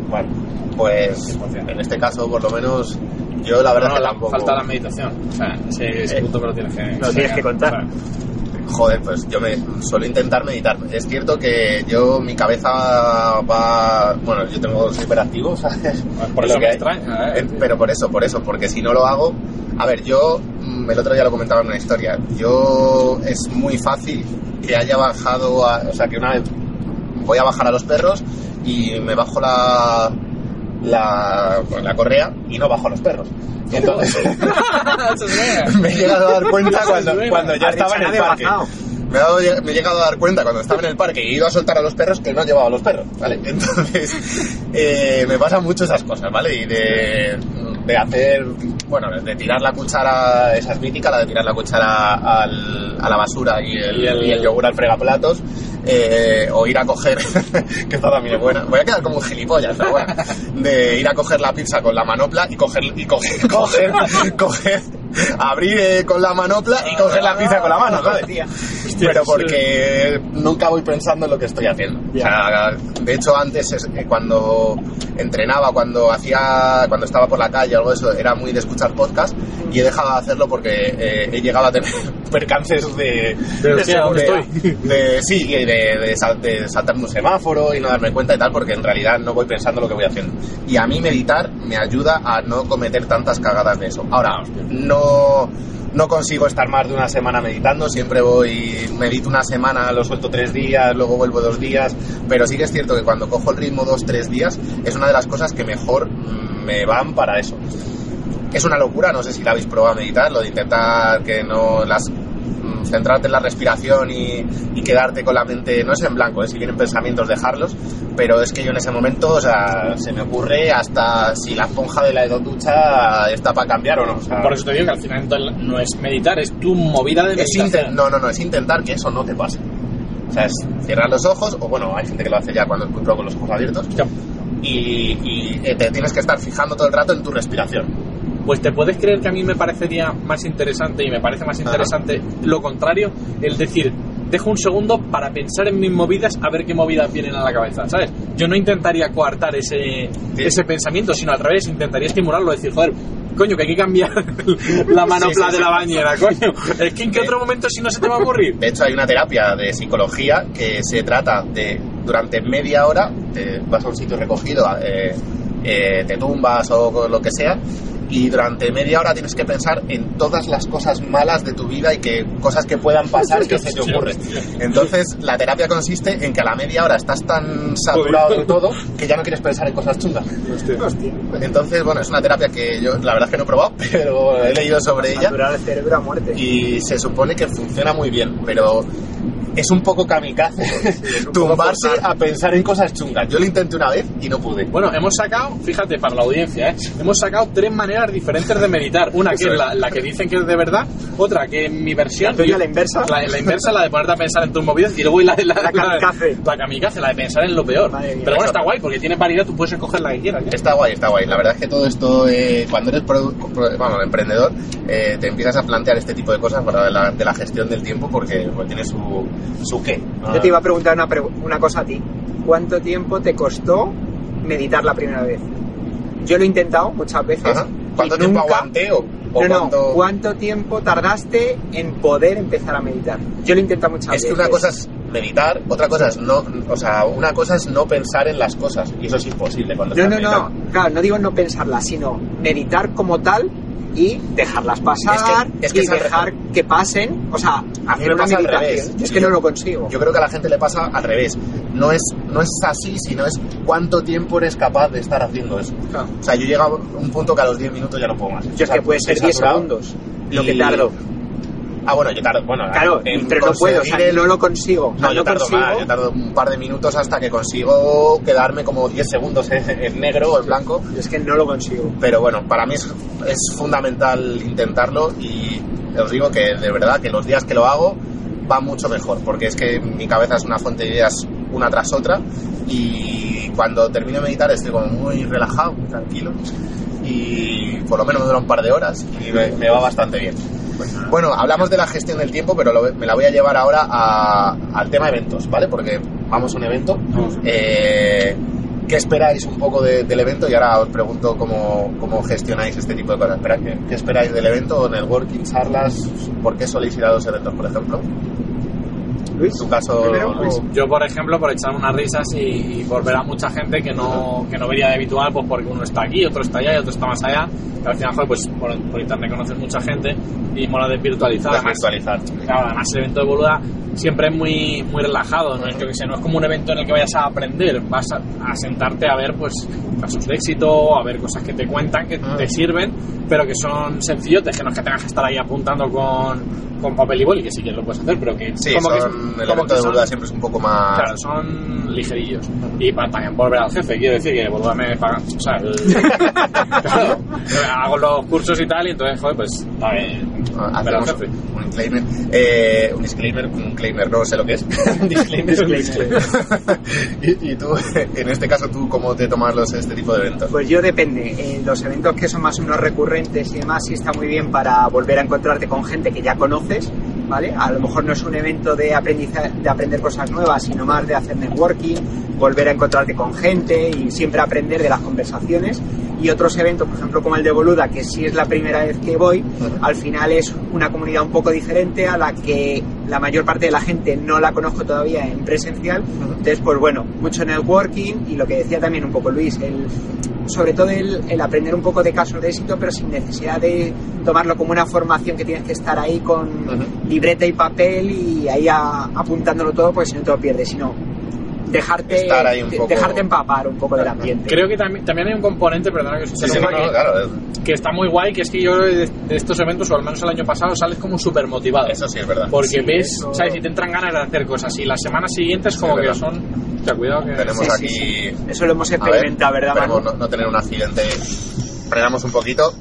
Bueno, pues en este caso, por lo menos, yo la verdad no, que la- tampoco. falta la meditación. O sea, ese, ese Eh, punto que lo tienes que, lo tienes que contar. O sea, Joder, pues yo me suelo intentar meditar. Es cierto que yo, mi cabeza va. Bueno, yo tengo soy hiperactivo, [laughs] ¿sabes? Por Es eso que me extraña, ¿eh? Eh, Pero por eso, por eso, porque si no lo hago. A ver, yo mm, el otro día lo comentaba en una historia. Yo es muy fácil que haya bajado, a- o sea, que una vez voy a bajar a los perros y me bajo la la, la correa y no bajo a los perros. Entonces [laughs] [laughs] me he llegado a dar cuenta cuando, ya estaba en el parque. Me he, dado- me he llegado a dar cuenta cuando estaba en el parque y he ido a soltar a los perros que no llevaba a los perros, ¿vale? [laughs] Entonces, eh, me pasan mucho esas cosas, ¿vale? Y de, de hacer, bueno, de tirar la cuchara, esa es mítica, la de tirar la cuchara al- a la basura y el, Y el- y el yogur al fregaplatos, eh, o ir a coger, [laughs] que esta también es buena, voy a quedar como un gilipollas, pero bueno, de ir a coger la pizza con la manopla y coger, y coger, [laughs] coger, coger, abrir eh, con la manopla y coger la pizza con la mano, ¿sabes? Pero porque nunca voy pensando en lo que estoy haciendo. O sea, de hecho, antes, es- eh, cuando entrenaba, cuando hacía, cuando estaba por la calle o algo de eso, era muy de escuchar podcast y he dejado de hacerlo porque eh, he llegado a tener percances de... De, hostia, ¿dónde de- estoy? de- sí, de, de, sal- de saltarme un semáforo y no darme cuenta y tal, porque en realidad no voy pensando lo que voy haciendo. Y a mí meditar me ayuda a no cometer tantas cagadas de eso. Ahora, no, no consigo estar más de una semana meditando, siempre voy, medito una semana, lo suelto tres días, luego vuelvo dos días, pero sí que es cierto que cuando cojo el ritmo dos, tres días, es una de las cosas que mejor mm, me van para eso. Es una locura, no sé si la habéis probado a meditar, lo de intentar que no las mm, centrarte en la respiración y, y quedarte con la mente, no es en blanco, ¿eh? si vienen pensamientos dejarlos, pero es que yo en ese momento, o sea, se me ocurre hasta si la esponja de la ducha está para cambiar o no. o sea, Por eso te digo que al final no es meditar, es tu movida de es meditación. no, no, no, es intentar que eso no te pase. O sea, es cerrar los ojos, o bueno, hay gente que lo hace ya cuando encuentro con los ojos abiertos, y, y, eh, te tienes que estar fijando todo el rato en tu respiración. Pues te puedes creer que a mí me parecería más interesante y me parece más interesante lo contrario, el decir, dejo un segundo para pensar en mis movidas a ver qué movidas vienen a la cabeza, ¿sabes? Yo no intentaría coartar ese, ese pensamiento, sino al revés, intentaría estimularlo, decir, joder, coño, que hay que cambiar [laughs] la manopla Sí, sí, de la bañera, coño. Es que en qué otro momento si no se te va a ocurrir. De hecho, hay una terapia de psicología que se trata de, durante media hora, te vas a un sitio recogido, eh, eh, te tumbas o lo que sea, y durante media hora tienes que pensar en todas las cosas malas de tu vida y que cosas que puedan pasar que se te ocurren. Entonces, la terapia consiste en que a la media hora estás tan saturado de todo que ya no quieres pensar en cosas chungas. Entonces, bueno, es una terapia que yo la verdad es que no he probado, [laughs] pero he leído sobre ella Saturar el cerebro a muerte. y se supone que funciona muy bien, pero es un poco kamikaze un poco tumbarse forzar. a pensar en cosas chungas. Yo lo intenté una vez y no pude. Bueno, hemos sacado, fíjate, para la audiencia, ¿eh? hemos sacado tres maneras diferentes de meditar. Una que es es. la, la que dicen que es de verdad, otra que en mi versión... ¿La tuya, yo- la inversa? La, la inversa, la de ponerte a pensar en tus movidas, y luego la, la, La kamikaze. La, kamikaze, la de pensar en lo peor. Madre mía. Pero bueno, está guay, porque tiene variedad, tú puedes escoger la que quieras. ¿eh? Está guay, está guay. La verdad es que todo esto, eh, cuando eres pro- pro- vamos, emprendedor, eh, te empiezas a plantear este tipo de cosas para de la, de la gestión del tiempo porque pues, tiene su, su qué. ¿no? Yo te iba a preguntar una, pregu- una cosa a ti. ¿Cuánto tiempo te costó meditar la primera vez? Yo lo he intentado muchas veces. Ajá. ¿Cuánto tiempo nunca- aguanté o, o No, no, cuánto... ¿cuánto tiempo tardaste en poder empezar a meditar? Yo lo he intentado muchas Es que veces. una cosa es meditar, otra cosa es no, o sea, una cosa es no pensar en las cosas y eso es imposible cuando No, estás no, no, meditando. claro, no digo no pensarlas, sino meditar como tal y dejarlas pasar Es que- es que y es al dejar revés. que pasen, o sea, hacer una pasa al meditación. revés. Yo es que Yo- no lo consigo. Yo creo que a la gente le pasa al revés. No es, no es así, sino es cuánto tiempo eres capaz de estar haciendo eso. O sea, yo llego a un punto que a los 10 minutos ya no puedo más. Yo O es sea, que puede ser estoy 10 saturado. segundos lo que tardo. Ah, bueno, yo tardo. Bueno, Claro, en pero no puedo, o sea, conseguir el- no lo consigo. O sea, No, yo tardo consigo. más, yo tardo un par de minutos hasta que consigo quedarme como 10 segundos en, en negro o en blanco. Es que no lo consigo. Pero bueno, para mí es, es fundamental intentarlo y os digo que de verdad que los días que lo hago va mucho mejor, porque es que mi cabeza es una fuente de ideas una tras otra y cuando termino de meditar estoy como muy relajado, muy tranquilo y por lo menos me dura un par de horas y me, me va bastante bien. Bueno, hablamos de la gestión del tiempo, pero lo- me la voy a llevar ahora a- al tema eventos, ¿vale? Porque vamos a un evento. Eh, ¿Qué esperáis un poco de- del evento? Y ahora os pregunto cómo, cómo gestionáis este tipo de cosas. ¿Qué, qué esperáis del evento? ¿Networking, charlas? ¿Por qué soléis ir a dos eventos, por ejemplo? Luis, En tu caso, primero, Luis. o- Yo, por ejemplo, por echarme unas risas y, y por ver a mucha gente que no, que no vería de habitual, pues porque uno está aquí, otro está allá y otro está más allá. Que al final, joder, pues por, por internet conoces mucha gente y mola desvirtualizar. Además, Desvirtualizar. Claro, además el evento de boluda siempre es muy, muy relajado, ¿no? Yo que sé, no es como un evento en el que vayas a aprender, vas a, a sentarte a ver pues casos de éxito, a ver cosas que te cuentan, que Ah. te sirven, pero que son sencillotes, que no es que tengas que estar ahí apuntando con, con papel y boli, que sí que lo puedes hacer, pero que Sí, como que son, es- el que de son- boluda siempre es un poco más... Claro, son ligerillos. Y para también volver al jefe, quiero decir que Boluda me paga. O sea, el- claro, [laughs] hago los cursos y tal, y entonces, joder, pues está bien. Ah, Hacemos jefe. un disclaimer, eh, un disclaimer, un claimer, no sé lo que es. [laughs] un disclaimer. [laughs] y, y tú, en este caso, ¿tú cómo te tomas los, este tipo de eventos? Pues yo depende. En los eventos que son más o menos recurrentes y demás, sí está muy bien para volver a encontrarte con gente que ya conoces, ¿vale? A lo mejor no es un evento de, aprendizaje, de aprender cosas nuevas, sino más de hacer networking, volver a encontrarte con gente y siempre aprender de las conversaciones. Y y otros eventos, por ejemplo como el de Boluda, que sí es la primera vez que voy, al final es una comunidad un poco diferente a la que la mayor parte de la gente no la conozco todavía en presencial. Entonces, pues bueno, mucho networking y lo que decía también un poco Luis, el, sobre todo el, el aprender un poco de casos de éxito, pero sin necesidad de tomarlo como una formación que tienes que estar ahí con libreta y papel y ahí a- apuntándolo todo, porque si no te lo pierdes, sino dejarte, Estar ahí un de- poco- dejarte empapar un poco del ambiente. Creo que también, también hay un componente, perdona que os Sí, sí, no, que, claro. que está muy guay, que es que yo de, de estos eventos, o al menos el año pasado, sales como súper motivado. Eso sí es verdad. Porque Sí, ves, eso- ¿sabes? Y te entran ganas de hacer cosas. Y las semanas siguientes, como Sí, que verdad. son. O sea, cuidado que. Tenemos Sí, aquí. sí, sí. Eso lo hemos A ver, experimentado, ¿verdad, Manu? no, no tener un accidente. Frenamos un poquito,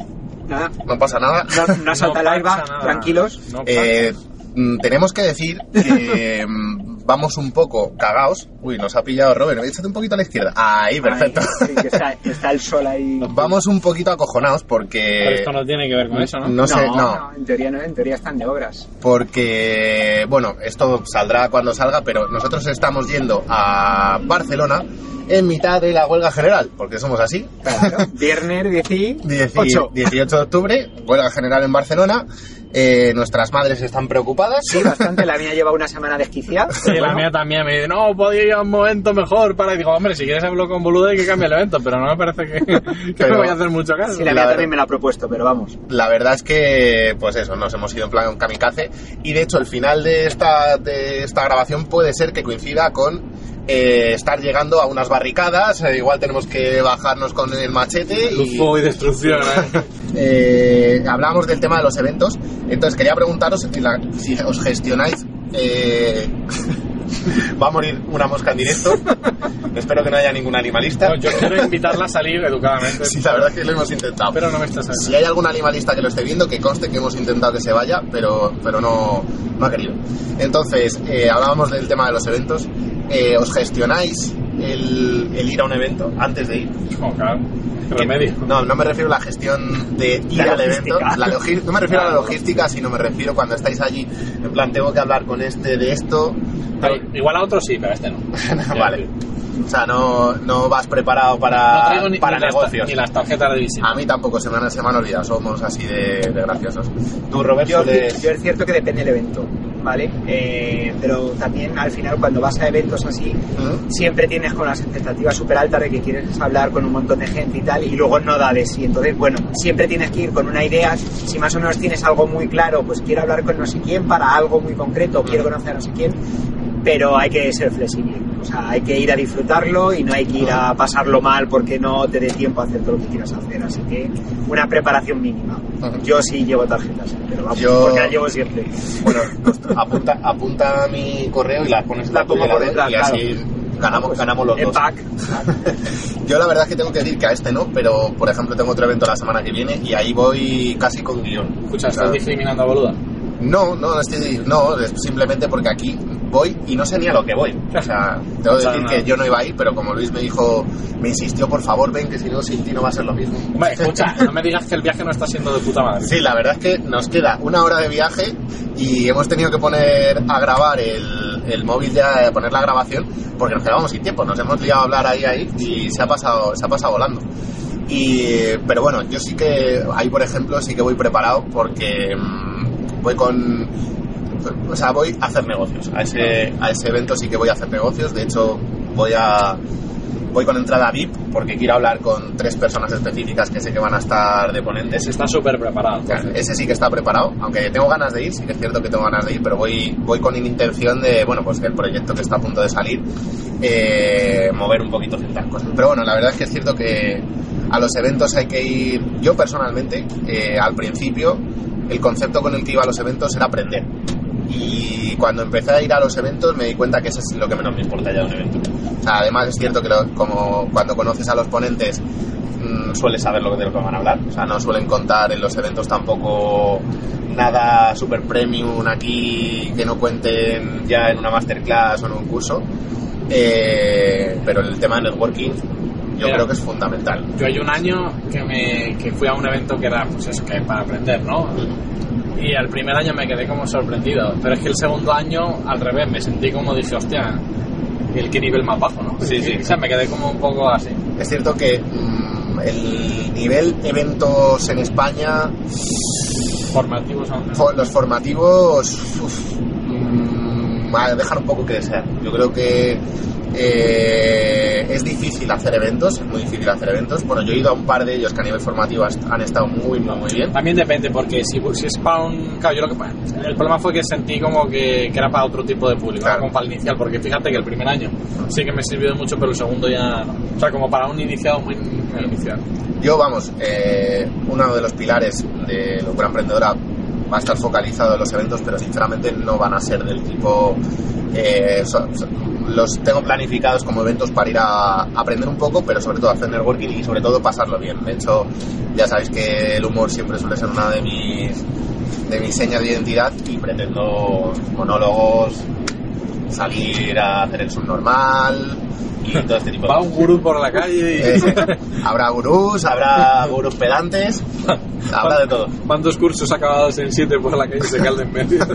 Nada, no pasa nada. no, no salta el airbag, tranquilos. No Eh, mm, tenemos que decir que [laughs] vamos un poco cagaos. Uy, nos ha pillado Robert. Échate un poquito a la izquierda. Ahí, perfecto. Ay, sí, que está, está el sol ahí. [laughs] Vamos un poquito acojonados Pero porque. esto no tiene que ver con eso, ¿no? No sé, no. no, en teoría no, en teoría están de obras. Porque, bueno, esto saldrá cuando salga, pero nosotros estamos yendo a Barcelona en mitad de la huelga general, porque somos así. Claro. [laughs] Viernes 18. 18 de octubre, huelga general en Barcelona. Eh, nuestras madres están preocupadas. Sí, bastante. La mía lleva una semana desquiciada. Sí, la mía también me dice, no, podía ir a un momento mejor para... Y digo, hombre, si quieres hablar con boluda hay que cambiar el evento, pero no me parece que, [laughs] que Pero- me vaya a hacer mucho caso. Sí, la La mía verdad- también me la ha propuesto, pero vamos. La verdad es que, pues eso, nos hemos ido en plan kamikaze. Y de hecho, el final de esta, de esta grabación puede ser que coincida con eh, estar llegando a unas barricadas. eh, igual tenemos que bajarnos con el machete. Y, fuego y destrucción, ¿eh? [laughs] eh, hablábamos del tema de los eventos. Entonces, quería preguntaros si, la- si os gestionáis. eh, [laughs] va a morir una mosca en directo. [laughs] Espero que no haya ningún animalista. No, yo quiero invitarla a salir educadamente. Sí, la verdad es que lo hemos intentado. Pero no me saliendo. Si hay algún animalista que lo esté viendo, que conste que hemos intentado que se vaya, pero, pero no, no ha querido. Entonces, eh, hablábamos del tema de los eventos. Eh, ¿Os gestionáis el, el ir a un evento antes de ir? Oh, claro. No, no me refiero a la gestión de ir La al evento. La no me refiero a la logística, sino me refiero cuando estáis allí. En plan, tengo que hablar con este de esto. Pero igual a otros sí, pero a este no. [laughs] vale. O sea, no, no vas preparado No para, traigo ni, para ni negocios. ni las tarjetas de visita. A mí tampoco se me han, se me han olvidado, somos así de, de graciosos. Tú, Robert, Yo, yo es cierto que depende del evento, ¿vale? Eh, pero también al final cuando vas a eventos así, siempre tienes con las expectativas súper altas de que quieres hablar con un montón de gente y tal, y luego no da de sí. Entonces, bueno, siempre tienes que ir con una idea. Si más o menos tienes algo muy claro, pues quiero hablar con no sé quién para algo muy concreto, quiero conocer a no sé quién, pero hay que ser flexible. O sea, hay que ir a disfrutarlo y no hay que ir a pasarlo mal porque no te dé tiempo a hacer todo lo que quieras hacer. Así que una preparación mínima. Yo sí llevo tarjetas, pero vamos, Yo- porque las llevo siempre. Bueno, pues, apunta, apunta mi correo y la pones La la tuya pongo y la por detrás, y así ganamos, ganamos los En dos. pack. [laughs] Yo la verdad es que tengo que decir que a este no, pero por ejemplo tengo otro evento la semana que viene y ahí voy casi con guion. Escucha, ¿estás discriminando a boluda? No, no, estoy, no, es simplemente porque aquí voy y no sé ni a lo que voy. O sea, tengo que decir no. que yo no iba a ir, pero como Luis me dijo, me insistió, por favor, ven, que si no, sin ti no va a ser lo mismo. Hombre, escucha, no me digas que el viaje no está siendo de puta madre. Sí, la verdad es que nos queda una hora de viaje y hemos tenido que poner a grabar el, el móvil ya, poner la grabación, porque nos quedábamos sin tiempo, nos hemos liado a hablar ahí, ahí y se ha pasado, se ha pasado volando. Y, pero bueno, yo sí que, ahí por ejemplo, sí que voy preparado porque mm, voy con, o sea, voy a hacer negocios. A ese, a ese evento sí que voy a hacer negocios, de hecho voy a, voy con entrada VIP porque quiero hablar con tres personas específicas que sé que van a estar de ponentes. Ese está súper preparado. Ese sí que está preparado, aunque tengo ganas de ir, sí que es cierto que tengo ganas de ir, pero voy, voy con intención de, bueno, pues que el proyecto que está a punto de salir, eh, mover un poquito ciertas cosas. Pero bueno, la verdad es que es cierto que a los eventos hay que ir, yo personalmente, eh, al principio, el concepto con el que iba a los eventos era aprender. Y cuando empecé a ir a los eventos me di cuenta que eso es lo que menos me importa ya de un evento. O sea, además es cierto que lo- como cuando conoces a los ponentes mm, sueles saber lo que de lo que van a hablar. O sea, no suelen contar en los eventos tampoco nada super premium aquí que no cuenten ya en una masterclass o en un curso. Eh, pero el tema de networking yo Mira. creo que es fundamental. Yo hay un año que, me, que fui a un evento que era, pues eso, que para aprender, ¿no? Y el primer año me quedé como sorprendido, pero es que el segundo año, al revés, me sentí como dije, hostia, el qué nivel más bajo, ¿no? Sí, sí. O sea, me quedé como un poco así. Es cierto que mm, el nivel eventos en España, Formativos aún. los formativos, uf, mm, a dejar un poco que desear. Yo creo que eh, es difícil hacer eventos, es muy difícil hacer eventos. Bueno, yo he ido a un par de ellos que a nivel formativo han estado muy, muy, muy bien. También depende, porque si, si es para un. Claro, yo lo que. El problema fue que sentí como que, que era para otro tipo de público, Claro. como para el inicial, porque fíjate que el primer año sí que me sirvió de mucho, pero el segundo ya no. O sea, como para un iniciado muy muy inicial. Yo, vamos, eh, uno de los pilares de Locura Emprendedora va a estar focalizado en los eventos, pero sinceramente no van a ser del tipo... eh, so- so- los tengo planificados como eventos para ir a aprender un poco, pero sobre todo hacer networking y sobre todo pasarlo bien. De hecho, ya sabéis que el humor siempre suele ser una de mis, de mis señas de identidad y pretendo monólogos, salir a hacer el subnormal y todo este tipo de Va un gurú por la calle y. eh, habrá gurús, habrá gurús pedantes, habrá de todo. Dos cursos acabados en siete por la calle se calden en medio.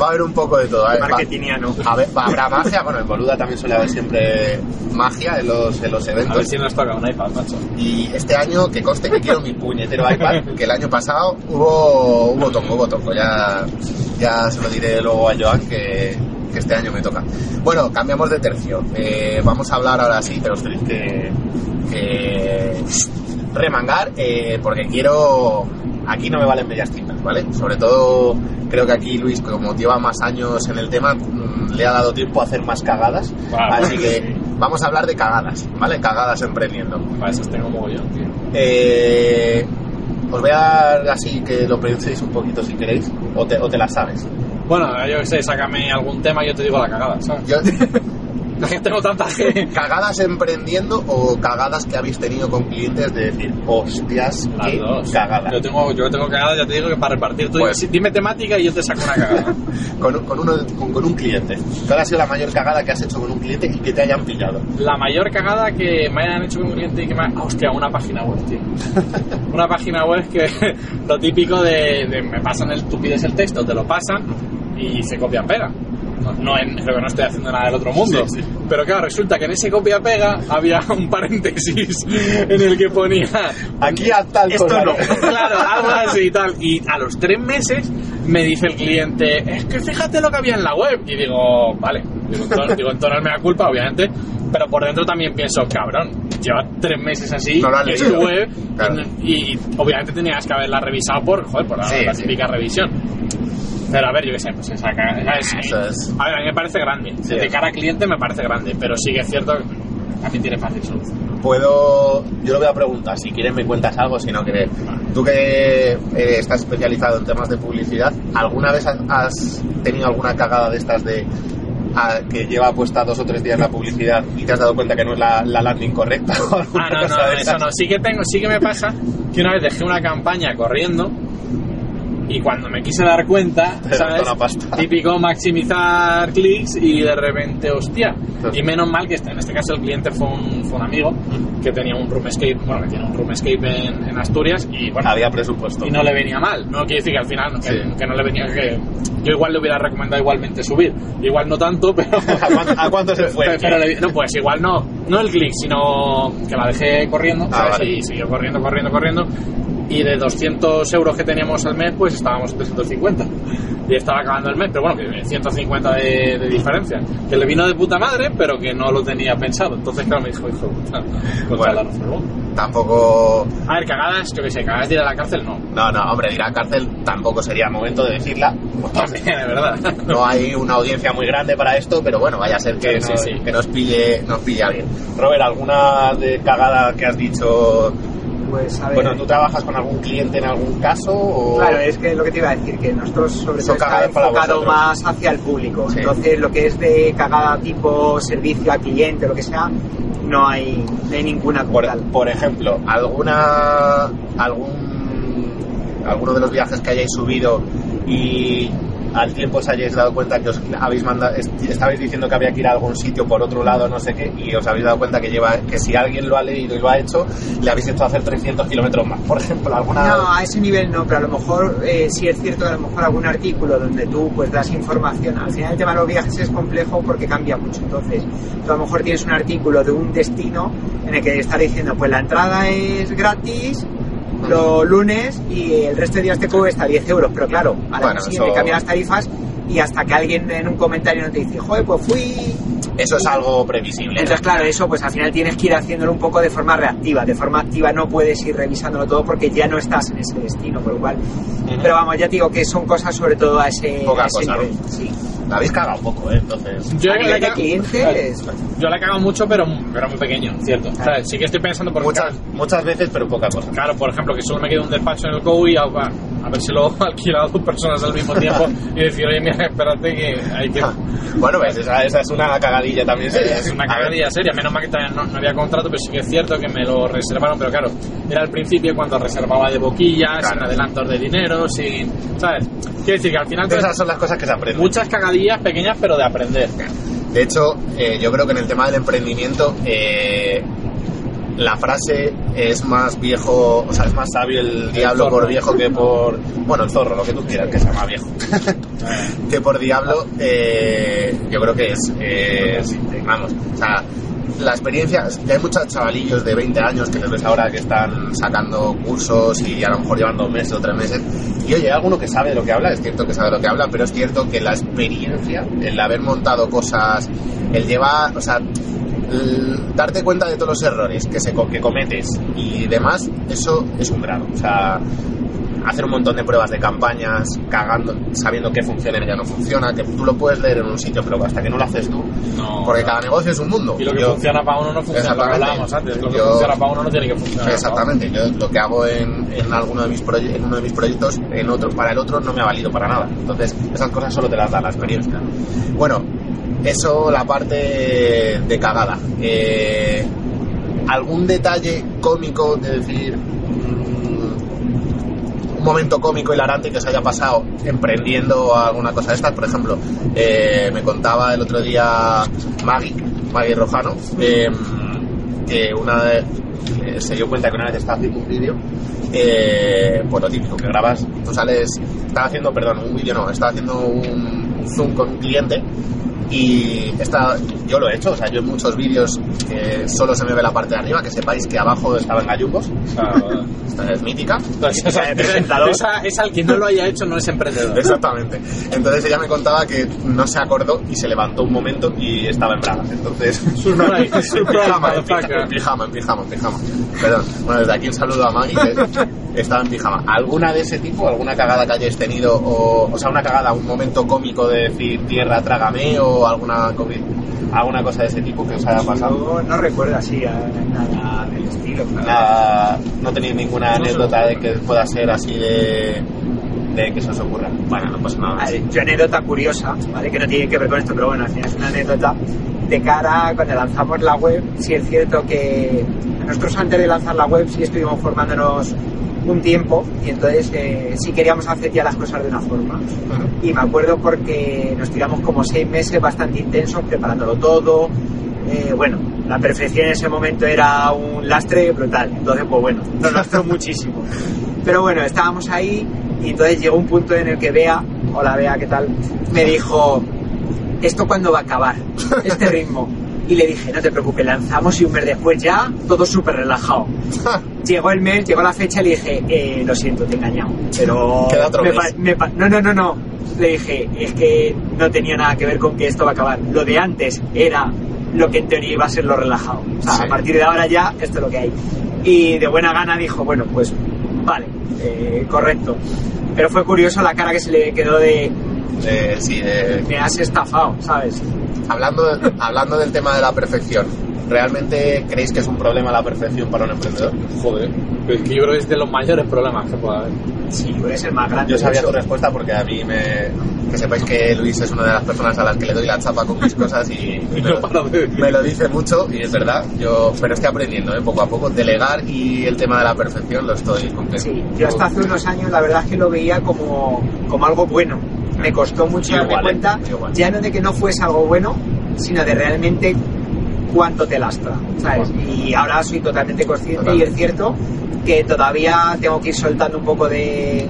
Va a haber un poco de todo. A ver, va- Marketingiano. a ver, va- habrá magia, bueno, en Boluda también suele haber siempre magia en los, en los A ver eventos. si nos toca un iPad, macho. Y este año, que conste que quiero mi puñetero iPad, que el año pasado hubo, hubo toco, hubo toco. Ya, ya se lo diré luego a Joan que, que este año me toca. Bueno, cambiamos de tercio. Eh, vamos a hablar ahora sí, pero os tenéis que, que remangar eh, porque quiero... Aquí no me valen bellas tintas, ¿vale? Sobre todo creo que aquí Luis, como lleva más años en el tema, mm, le ha dado tiempo a hacer más cagadas. Claro. Así que vamos a hablar de cagadas, ¿vale? Cagadas emprendiendo. Para eso tengo mogollón, tío. Eh, os voy a dar así que lo penséis un poquito si queréis, o te, o te la sabes. Bueno, yo qué sé, sácame algún tema y yo te digo la cagada, ¿sabes? Yo- [laughs] Tanta gente. ¿Cagadas emprendiendo o cagadas que habéis tenido con clientes de decir, hostias, Las qué dos. cagada? Yo tengo, yo tengo cagada, ya te digo que para repartir. Tú Pues- dime- temática y yo te saco una cagada. [laughs] Con, con, uno, con, con un cliente. ¿Cuál ha sido la mayor cagada que has hecho con un cliente y que te hayan pillado? La mayor cagada que me hayan hecho con un cliente y que me ha... ah, hostia, una página web, tío. [laughs] una página web que [laughs] lo típico de, de me pasan el, tú pides el texto, te lo pasan y se copia-pega. No, no en, no estoy haciendo nada del otro mundo. Sí, sí. Pero claro, resulta que en ese copia-pega había un paréntesis en el que ponía Aquí a tal Esto cosa. no. [laughs] claro, algo así y tal. Y a los tres meses me dice el cliente, es que fíjate lo que había en la web. Y digo, vale, digo, entonces, digo, entonces me da culpa, obviamente. Pero por dentro también pienso, cabrón, lleva tres meses así, No leído. tu web, Claro. y, y obviamente tenías que haberla revisado por, joder, por la, Sí, la típica revisión. Pero a ver, yo qué sé, pues esa ¿sabes? Eso es. A ver, a mí me parece grande. Sí. De cara a cliente me parece grande, pero sí que es cierto que también tiene fácil solución. Puedo, yo lo voy a preguntar, si quieres me cuentas algo, si no que tú que eh, estás especializado en temas de publicidad, ¿alguna vez has- tenido alguna cagada de estas de a- que lleva puesta dos o tres días la publicidad y te has dado cuenta que no es la, la landing correcta [laughs] o Ah, no, no, eso no. Sí que tengo, sí que me pasa que una vez dejé una campaña corriendo y cuando me quise dar cuenta, [laughs] ¿sabes? Típico maximizar clics y de repente, hostia. Y menos mal que este- en este caso el cliente fue un, fue un amigo que tenía un room escape, bueno, que tiene un room escape en, en Asturias y bueno, Había presupuesto. y no le venía mal. No quiere decir que al final que, Sí. que no le venía que yo igual le hubiera recomendado igualmente subir, igual no tanto, [laughs] pero ¿A cuánto, a cuánto se fue? pero, pero le- no, pues igual no, no el clic, sino que la dejé corriendo, Ah, ¿sabes? vale. Y siguió corriendo, corriendo, corriendo. Y de 200 euros que teníamos al mes, pues estábamos en 350. Y estaba acabando el mes, pero bueno, que 150 de, de diferencia. Que le vino de puta madre, pero que no lo tenía pensado. Entonces, claro, me dijo, hijo, pues Bueno. la. Tampoco... A ver, cagadas, yo que sé, cagadas de ir a la cárcel, no. No, no, hombre, ir a cárcel tampoco sería momento de decirla. [laughs] También, de verdad. No hay una audiencia muy grande para esto, pero bueno, vaya a ser que, Sí, nos, sí, sí. que nos pille nos pille alguien. Robert, ¿alguna de cagada que has dicho? Pues a ver. Bueno, ¿tú trabajas con algún cliente en algún caso? O... Claro, es que lo que te iba a decir, que nosotros sobre todo está enfocado más hacia el público. Sí. Entonces, lo que es de cagada tipo servicio al cliente, lo que sea, no hay, no hay ninguna Por, tal. por ejemplo, ¿alguna algún alguno de los viajes que hayáis subido y al tiempo os hayáis dado cuenta que os habéis mandado, estabais diciendo que había que ir a algún sitio por otro lado, no sé qué, y os habéis dado cuenta que lleva, que si alguien lo ha leído y lo ha hecho, le habéis hecho hacer 300 kilómetros más, por ejemplo, alguna... No, a ese nivel no, pero a lo mejor eh, sí es cierto a lo mejor algún artículo donde tú pues das información, al final el tema de los viajes es complejo porque cambia mucho, entonces tú a lo mejor tienes un artículo de un destino en el que está diciendo pues la entrada es gratis, los lunes y el resto de días te cuesta 10 euros, pero claro, al Bueno, año siguiente eso- cambian las tarifas y hasta que alguien en un comentario no te dice, joder, pues fui... Eso es algo previsible. Entonces, claro, eso pues al final tienes que ir haciéndolo un poco de forma reactiva. De forma activa no puedes ir revisándolo todo porque ya no estás en ese destino, por lo cual... Pero vamos, ya te digo que son cosas sobre todo a ese, Poca a ese cosa, ¿no? nivel. Sí. La habéis cagado poco, ¿eh? Entonces... Yo la cago- clientes... Yo la cago mucho, pero, pero muy pequeño, cierto. O sea, sí que estoy pensando por Muchas, muchas veces, pero poca cosa. Claro, por ejemplo, que solo me queda un despacho en el COU y a, a ver si lo [laughs] alquilo a dos personas al mismo tiempo y decir, oye, mira, espérate que hay que... [laughs] Bueno, ves, esa, esa es una cagadilla también seria. Es una cagadilla seria, menos mal que todavía no, no había contrato, pero sí que es cierto que me lo reservaron, pero claro, era al principio cuando reservaba de boquilla, Claro. sin adelantos de dinero, sin... ¿Sabes? Quiero decir que al final... Esas son las cosas que se aprenden. Muchas pequeñas, pero de aprender. De hecho, eh, yo creo que en el tema del emprendimiento, eh, la frase es más viejo, o sea, es más sabio el diablo zorro. por viejo que por. Bueno, el zorro, lo que tú quieras, que sea más viejo. [laughs] que por diablo, eh, yo creo que es. sí, vamos, o sea. La experiencia, hay muchos chavalillos de 20 años que les ves ahora que están sacando cursos y a lo mejor llevan dos meses o tres meses. Y oye, hay alguno que sabe de lo que habla, es cierto que sabe de lo que habla, pero es cierto que la experiencia, el haber montado cosas, el llevar, o sea, el darte cuenta de todos los errores que, se, que cometes y demás, eso es un grado. O sea, hacer un montón de pruebas de campañas, cagando, sabiendo qué funciona y ya no funciona, que tú lo puedes leer en un sitio, pero hasta que no lo haces tú, No, porque no. cada negocio es un mundo. Y lo que Yo- funciona para uno no funciona, hablábamos antes. Lo que Yo- funciona para uno no tiene que funcionar. para Exactamente, yo lo que hago en, en alguno de mis en uno de mis proyectos, en otro, para el otro no me ha valido para nada. Entonces, esas cosas solo te las da la experiencia. Bueno, eso la parte de cagada. Eh, ¿Algún detalle cómico de decir momento cómico hilarante que os haya pasado emprendiendo alguna cosa de estas? Por ejemplo, eh, me contaba el otro día Maggie, Maggie Rojano, eh, que una vez eh, se dio cuenta que una vez estaba haciendo un vídeo, pues lo típico, que grabas, tú sales, estaba haciendo, perdón, un vídeo no, estaba haciendo un zoom con un cliente y está, yo lo he hecho, o sea, yo en muchos vídeos que solo se me ve la parte de arriba, que sepáis que abajo estaban gallumbos, esta es mítica. Entonces, esa, esa- esa al que no lo haya hecho no es emprendedor. Exactamente. Entonces ella me contaba que no se acordó y se levantó un momento y estaba en bragas. Entonces, Surprise, [laughs] en surprise, pijama, en motherfucker. pijama, en pijama, en pijama, en pijama. Perdón. Bueno, desde aquí un saludo a Maggie que estaba en pijama. ¿Alguna de ese tipo? ¿Alguna cagada que hayáis tenido? O, o sea, una cagada, un momento cómico de decir tierra, trágame o alguna, comi- alguna cosa de ese tipo que os haya pasado? Yo no recuerdo así a- nada del estilo. claro. Nada, no tenéis ninguna anécdota de que pueda ser así de, de que se os ocurra. Bueno, no pasa nada. Ver, yo anécdota curiosa, ¿vale? Que no tiene que ver con esto, pero bueno, al final es una anécdota. De cara a cuando lanzamos la web, sí es cierto que nosotros antes de lanzar la web sí estuvimos formándonos un tiempo y entonces eh, sí queríamos hacer ya las cosas de una forma. Y me acuerdo porque nos tiramos como seis meses bastante intensos preparándolo todo. Eh, bueno, la perfección en ese momento era un lastre brutal. Entonces, pues bueno, nos lastró [laughs] muchísimo. Pero bueno, estábamos ahí y entonces llegó un punto en el que Bea, hola Bea, ¿qué tal? Me dijo, ¿esto cuándo va a acabar? Este ritmo. Y le dije, no te preocupes, lanzamos y un mes después ya, todo súper relajado. Llegó el mes, llegó la fecha y le dije, eh, lo siento, te he engañado. Pero... Queda otro me mes. me no, no, no, no. Le dije, es que no tenía nada que ver con que esto va a acabar. Lo de antes era lo que en teoría iba a ser lo relajado. O sea, Sí. a partir de ahora ya, esto es lo que hay. Y de buena gana dijo, bueno, pues vale, eh, correcto. Pero fue curioso la cara que se le quedó de, Eh, sí, de- me has estafado, ¿sabes? hablando, hablando del tema de la perfección, ¿realmente creéis que es un problema la perfección para un emprendedor? Joder, es que yo creo que es de los mayores problemas que puede haber. Sí, puede ser más grande. Yo sabía de tu respuesta porque a mí me... Que sepáis que Luis es una de las personas a las que le doy la chapa con mis cosas y [laughs] me lo, de me lo dice mucho y es verdad. Yo, pero estoy aprendiendo, ¿eh? poco a poco. Delegar y el tema de la perfección lo estoy cumpliendo. Sí, yo hasta hace unos años la verdad es que lo veía como, como algo bueno. Me costó mucho Igual, darme cuenta, Igual. ya no de que no fuese algo bueno, sino de realmente cuánto te lastra, ¿sabes? Y ahora soy totalmente consciente Total. y es cierto que todavía tengo que ir soltando un poco de,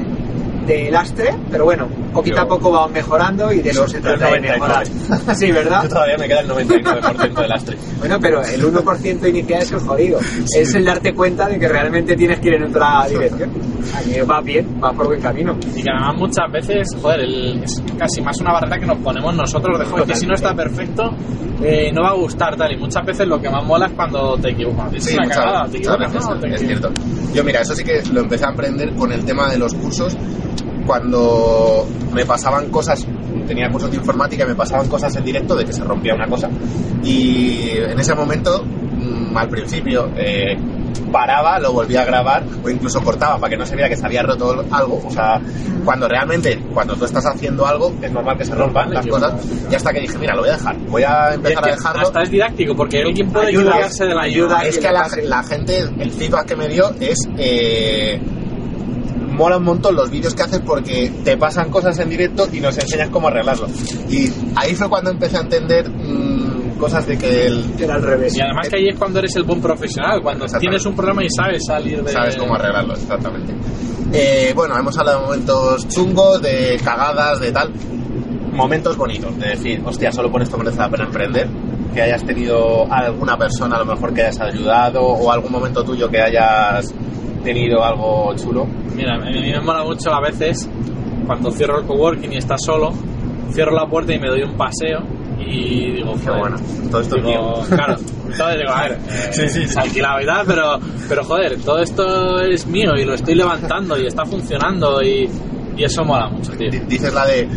de lastre, pero bueno, poquito a poco vamos mejorando y de eso se trata de 99. mejorar. [laughs] sí, ¿verdad? Yo todavía me queda el 99% de lastre. [laughs] Bueno, pero el 1% inicial es el jodido. Es el darte cuenta de que realmente tienes que ir en otra [laughs] dirección. Aquí va bien, va por buen camino. Y que además muchas veces, joder, el- es casi más una barrera que nos ponemos nosotros de joder, que si no está perfecto, eh, no va a gustar tal. Y muchas veces lo que más mola es cuando te equivocas. Es Sí, una cagada, te equivocas, veces, ¿no? Te es equivocas. cierto. Yo, mira, eso sí que lo empecé a aprender con el tema de los cursos. Cuando me pasaban cosas, tenía cursos de informática y me pasaban cosas en directo de que se rompía una cosa. Y en ese momento, mm, al principio, eh, paraba, lo volvía a grabar o incluso cortaba para que no se viera que se había roto algo. O sea, cuando realmente, cuando tú estás haciendo algo, es normal que se rompan las cosas. Y hasta que dije, mira, lo voy a dejar. Voy a Y es empezar que a dejarlo. hasta es didáctico, porque alguien puede Ayuda, equivocarse de la ayuda. Es que la, la gente, el feedback que me dio es. Eh, mola un montón los vídeos que haces porque te pasan cosas en directo y nos enseñas cómo arreglarlo. Y ahí fue cuando empecé a entender mm, cosas de que el, Era al revés. Y además que ahí es cuando eres el buen profesional, cuando tienes un problema y sabes salir de... sabes cómo arreglarlo, exactamente. Eh, bueno, hemos hablado de momentos chungos, de cagadas, de tal. Momentos bonitos, de decir, hostia, solo por esto merece la pena emprender. Que hayas tenido alguna persona a lo mejor que hayas ayudado o algún momento tuyo que hayas tenido algo chulo. Mira, a mí me mola mucho a veces cuando cierro el coworking y estás solo, cierro la puerta y me doy un paseo y digo, Qué joder, bueno, todo esto es digo, mío. Claro, entonces digo, a ver, [laughs] eh, Sí, sí, sí. es alquilado y tal, pero, pero joder, todo esto es mío y lo estoy levantando y está funcionando y, y eso mola mucho, tío. Di- Dices la de,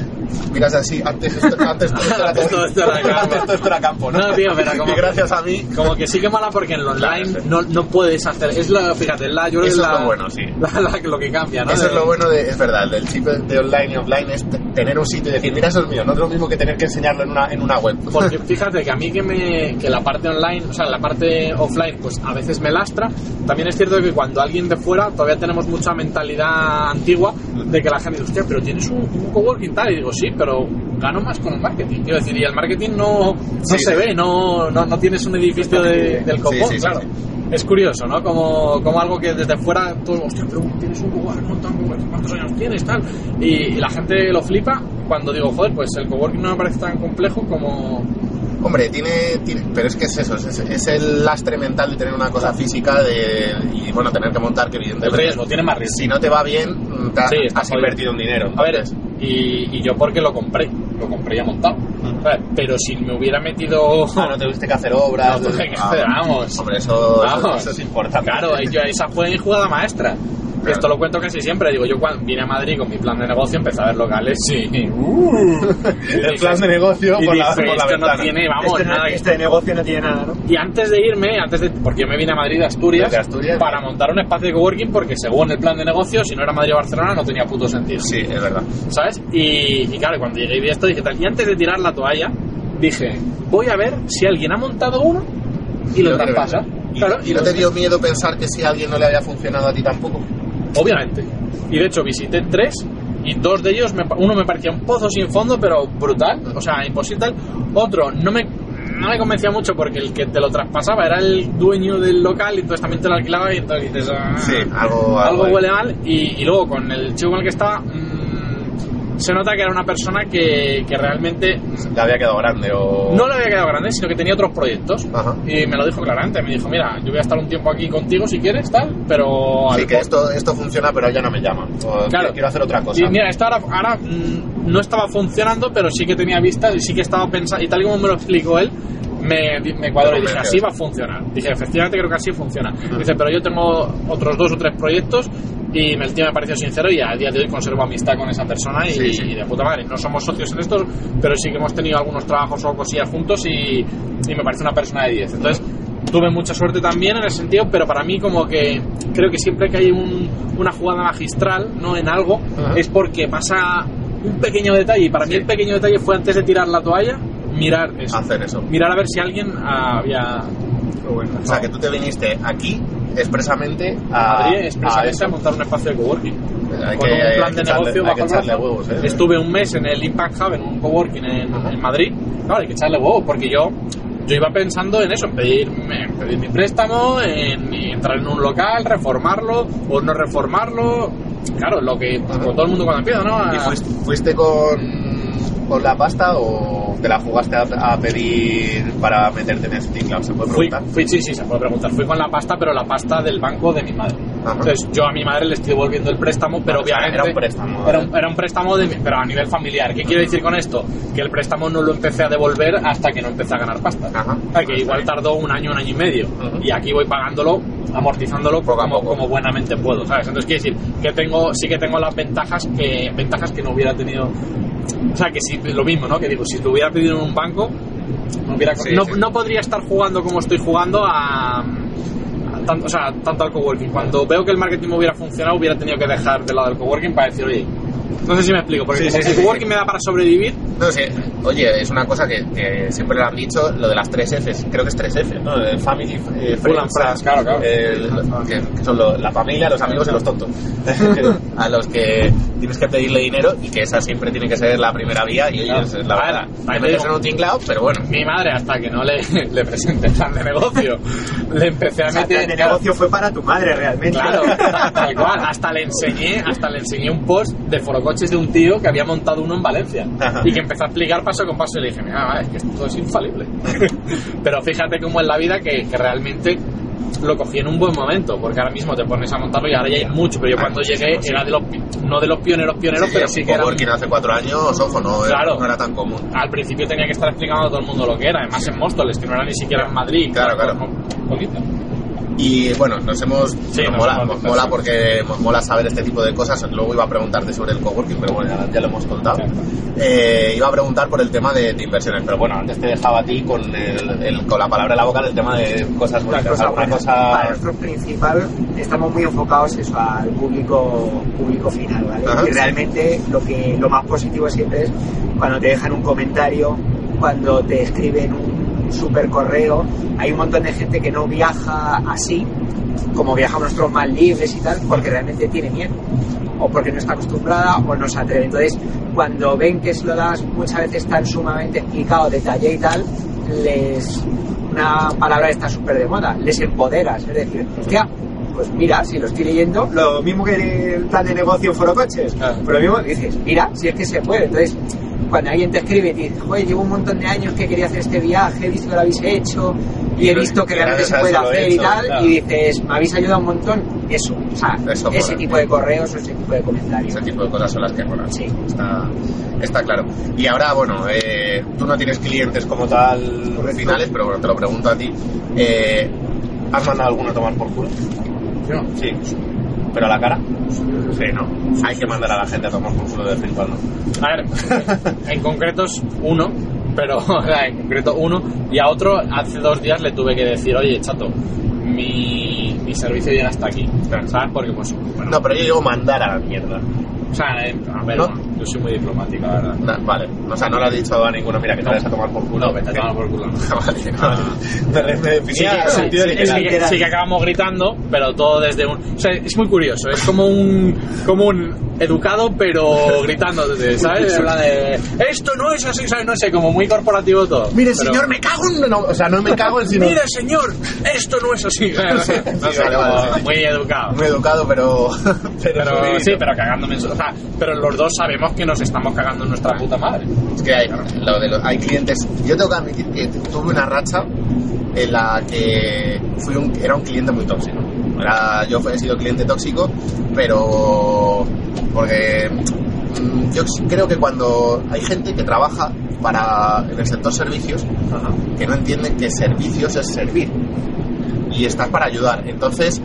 miras así, antes esto, antes todo esto era, [laughs] Antes esto era campo. antes todo esto era campo, ¿no? No, tío, pero como- Y gracias a mí, Como que sí que mola porque en lo online Claro, sí. no, no puedes hacer. Es lo, fíjate, la, yo creo que es la- lo bueno, sí. la- la- lo que cambia, ¿no? eso De- es lo bueno de, es verdad, del chip de online y offline es tener un sitio y decir, mira, eso es mío, no es lo mismo que tener que enseñarlo en una, en una web. [laughs] Porque fíjate que a mí que, me, que la parte online, o sea, la parte offline, pues a veces me lastra. También es cierto que cuando alguien de fuera, todavía tenemos mucha mentalidad antigua de que la gente dice, hostia, pero tienes un, un coworking tal. Y digo, sí, pero gano más con el marketing. Quiero decir, y el marketing no, no Sí, se sí. ve, no, no, no tienes un edificio de- del copón, claro. Es curioso, ¿no? Como, como algo que desde fuera, todos, hostia, pero tienes un un coworking, ¿cuántos años tienes? Tal. Y, y la gente lo flipa cuando digo, joder, pues el coworking no me parece tan complejo como, Hombre, tiene, tiene- pero es que es eso, es, es el lastre mental de tener una cosa física de, y bueno, tener que montar que el evidentemente riesgo, tiene más riesgo. si no te va bien, te has, Sí, has invertido un dinero. A ver, entonces, y, y yo porque lo compré, lo compré ya montado. ¿sabes? Pero si me hubiera metido... [laughs] ah, no tuviste que hacer obras. No tuve que hacer, vamos. Eso, eso- Vamos. eso es importante. Claro, yo, esa fue mi jugada maestra. Claro. Esto lo cuento casi siempre. Digo, yo cuando vine a Madrid con mi plan de negocio, empecé a ver locales y... [laughs] el plan de negocio y por la, por la esto ventana. no tiene, vamos, este, nada este negocio no tiene nada, ¿no? Y antes de irme, antes de, porque yo me vine a Madrid de Asturias, Asturias. para montar un espacio de coworking, porque según el plan de negocio, si no era Madrid o Barcelona, no tenía puto sentido. Sí, es verdad. ¿sabes? Y, y claro, cuando llegué y vi esto, dije tal. Y antes de tirar la toalla, dije, voy a ver si alguien ha montado uno y lo traspasa. que- ¿Y, Claro, y no te dio miedo pensar que si a alguien no le había funcionado a ti tampoco? Obviamente. Y de hecho, visité tres y dos de ellos, me uno me parecía un pozo sin fondo, pero brutal, o sea, imposible tal. Otro no me, no me convencía mucho porque el que te lo traspasaba era el dueño del local y entonces también te lo alquilaba y entonces dices, ah, Sí, algo... algo huele mal y, y luego con el chico con el que estaba se nota que era una persona que, que realmente Le había quedado grande o... no le había quedado grande sino que tenía otros proyectos Ajá. y me lo dijo claramente me dijo mira yo voy a estar un tiempo aquí contigo si quieres tal pero Sí, al que esto, esto funciona, pero ya no me llama. O Claro. Quiero hacer otra cosa. y mira esto ahora, ahora, mm, no estaba funcionando pero sí que tenía vistas y sí que estaba pensando y tal y como me lo explicó él me, me cuadró y dije así va a funcionar dije efectivamente creo que así funciona dice pero yo tengo otros dos o tres proyectos y el tío me pareció sincero y a día de hoy conservo amistad con esa persona y, Sí, sí. y de puta madre. No somos socios en estos pero sí que hemos tenido algunos trabajos o cosillas juntos y, y me parece una persona de 10 entonces tuve mucha suerte también en ese sentido pero para mí como que creo que siempre que hay un- una jugada magistral no en algo Ajá. es porque pasa un pequeño detalle y para mí el pequeño detalle fue antes de tirar la toalla mirar eso Hacer eso. mirar a ver si alguien había O sea, que tú te viniste aquí expresamente a, Madrid expresamente a, a montar un espacio de coworking. Hay con que- un plan de echarle- negocio bajo el echarle brazo. huevos, ¿eh? Estuve un mes en el Impact Hub, en un coworking en, en Madrid. Claro, hay que echarle huevos, porque yo, yo iba pensando en eso, en pedir, en pedir mi préstamo, en entrar en un local, reformarlo o no reformarlo. Claro, lo que como todo el mundo cuando empieza, ¿no? ¿Y fuiste, fuiste con, con la pasta o te la jugaste a, a pedir para meterte en Steam Cloud? ¿Se puede Fui, preguntar? fui, sí, sí, se puede preguntar. Fui con la pasta, pero la pasta del banco de mi madre. Ajá. Entonces, yo a mi madre le estoy devolviendo el préstamo, pero sea, obviamente. era un préstamo, Era un, era un préstamo, de, pero a nivel familiar. ¿Qué quiero decir con esto? Que el préstamo no lo empecé a devolver hasta que no empecé a ganar pasta. Ajá. O sea, que igual tardó un año, un año y medio. Y aquí voy pagándolo, amortizándolo Poco como, como buenamente puedo, ¿sabes? Entonces, quiere decir que tengo, sí que tengo las ventajas que, ventajas que no hubiera tenido. O sea, que si lo mismo, ¿no? Que digo, si lo hubiera pedido en un banco, no, hubiera, Sí, no, sí. no podría estar jugando como estoy jugando a tanto, o sea, tanto al coworking. Cuando veo que el marketing hubiera funcionado, hubiera tenido que dejar de lado el coworking para decir, oye, no sé si me explico, porque Sí, sí, el sí, coworking sí. me da para sobrevivir, No sé, oye, es una cosa que, que siempre lo han dicho, lo de las tres Fs, creo que es tres F, ¿no? El family, eh, Full and friends, claro, claro. el- que, que son lo- la familia, los amigos y los tontos. [laughs] a los que tienes que pedirle dinero y que esa siempre tiene que ser la primera vía y oye, Claro. la verdad. metes digo- en un tinglao, pero bueno. mi madre, hasta que no le, [laughs] le presenté el plan de negocio, le empecé a O sea, el meter... plan de negocio fue para tu madre realmente. Claro, [laughs] tal cual. Hasta le enseñé, hasta le enseñé un post de forocoches de un tío que había montado uno en Valencia Ajá. y que empezó a explicar paso con paso y le dije, mira, es que esto es infalible. [laughs] Pero fíjate cómo es la vida que, que realmente lo cogí en un buen momento, porque ahora mismo te pones a montarlo y ahora ya hay mucho, pero yo cuando llegué era de los, no de los pioneros pioneros, pero sí que era... Coworking hace cuatro años, ojo, no, era- Claro. no era tan común. Al principio tenía que estar explicando a todo el mundo lo que era, además en Móstoles, que no era ni siquiera en Madrid. Claro, claro. bonito. Y bueno, nos hemos. Sí, nos nos mola, hemos nos mola porque nos mola saber este tipo de cosas. Luego iba a preguntarte sobre el coworking, pero bueno, ya, ya lo hemos contado. Eh, iba a preguntar por el tema de, de inversiones, pero bueno, antes te dejaba a ti con, el, el- con la palabra en la boca del tema de cosas bonitas. cosa ¿Alguna buena. cosa- Para nosotros principal estamos muy enfocados eso al público público final, ¿vale? Ajá, y sí. realmente lo que lo más positivo siempre es cuando te dejan un comentario, cuando te escriben un super correo. Hay un montón de gente que no viaja así, como viajamos nosotros más libres y tal, porque realmente tiene miedo. O porque no está acostumbrada o no se atreve. Entonces, cuando ven que se lo das muchas veces tan sumamente explicado, detallado y tal, les. Una palabra está súper de moda, les empoderas. Es decir, hostia, pues mira, si lo estoy leyendo, lo mismo que el plan de negocio en Foro Coches, Claro. pero lo mismo dices, mira, si es que se puede. Entonces, cuando alguien te escribe y te dice, joder, llevo un montón de años que quería hacer este viaje, he visto que lo habéis hecho y Y he visto que realmente se puede he hacer y tal, claro. y dices, me habéis ayudado un montón. Eso, o sea, Eso ese tipo de correos o ese tipo de comentarios. Ese tipo de cosas son las que molan. Sí. Está, está claro. Y ahora, bueno, eh, tú no tienes clientes como tal Correcto. finales, pero bueno, te lo pregunto a ti. Eh, ¿Has mandado alguno a tomar por culo? Yo, Sí. ¿Pero a la cara? Sí, ¿no? Hay que mandar a la gente a tomar por culo de vez en cuando. A ver, [laughs] en concreto es uno, pero [laughs] en concreto uno, y a otro hace dos días le tuve que decir, oye, chato, mi, mi servicio llega hasta aquí, Claro. ¿sabes? Porque pues, bueno, No, pero yo digo mandar a la mierda. O sea, eh, a ver, yo soy muy diplomático, la verdad. Vale. O sea, no le has dicho a ninguno, mira, que te No. vayas a tomar por culo. No, vete a tomar por culo. [laughs] vale, vale. [laughs] Me- me definía Sí, sí, sentido sí, literal. sí que, sí que acabamos gritando, pero todo desde un... O sea, es muy curioso, es como un, como un educado, pero gritando, desde, ¿sabes? Plan de, esto no es así, ¿sabes? No sé, como muy corporativo todo. Mire, Pero- señor, me cago en... No, o sea, no me cago en sino... Mire, señor, esto no es así. [laughs] No sé, no sé, vale, vale, muy educado. Muy educado, pero... Pero, sí, pero cagándome en su... Sea, pero los dos sabemos que nos estamos cagando en nuestra puta madre. Es que hay, lo de los- hay clientes. Yo tengo que admitir que tuve una racha en la que fui un, era un cliente muy tóxico. Era- yo he sido cliente tóxico, pero porque mm, yo creo que cuando hay gente que trabaja para en el sector servicios que no entienden que servicios es servir y estás para ayudar. Entonces,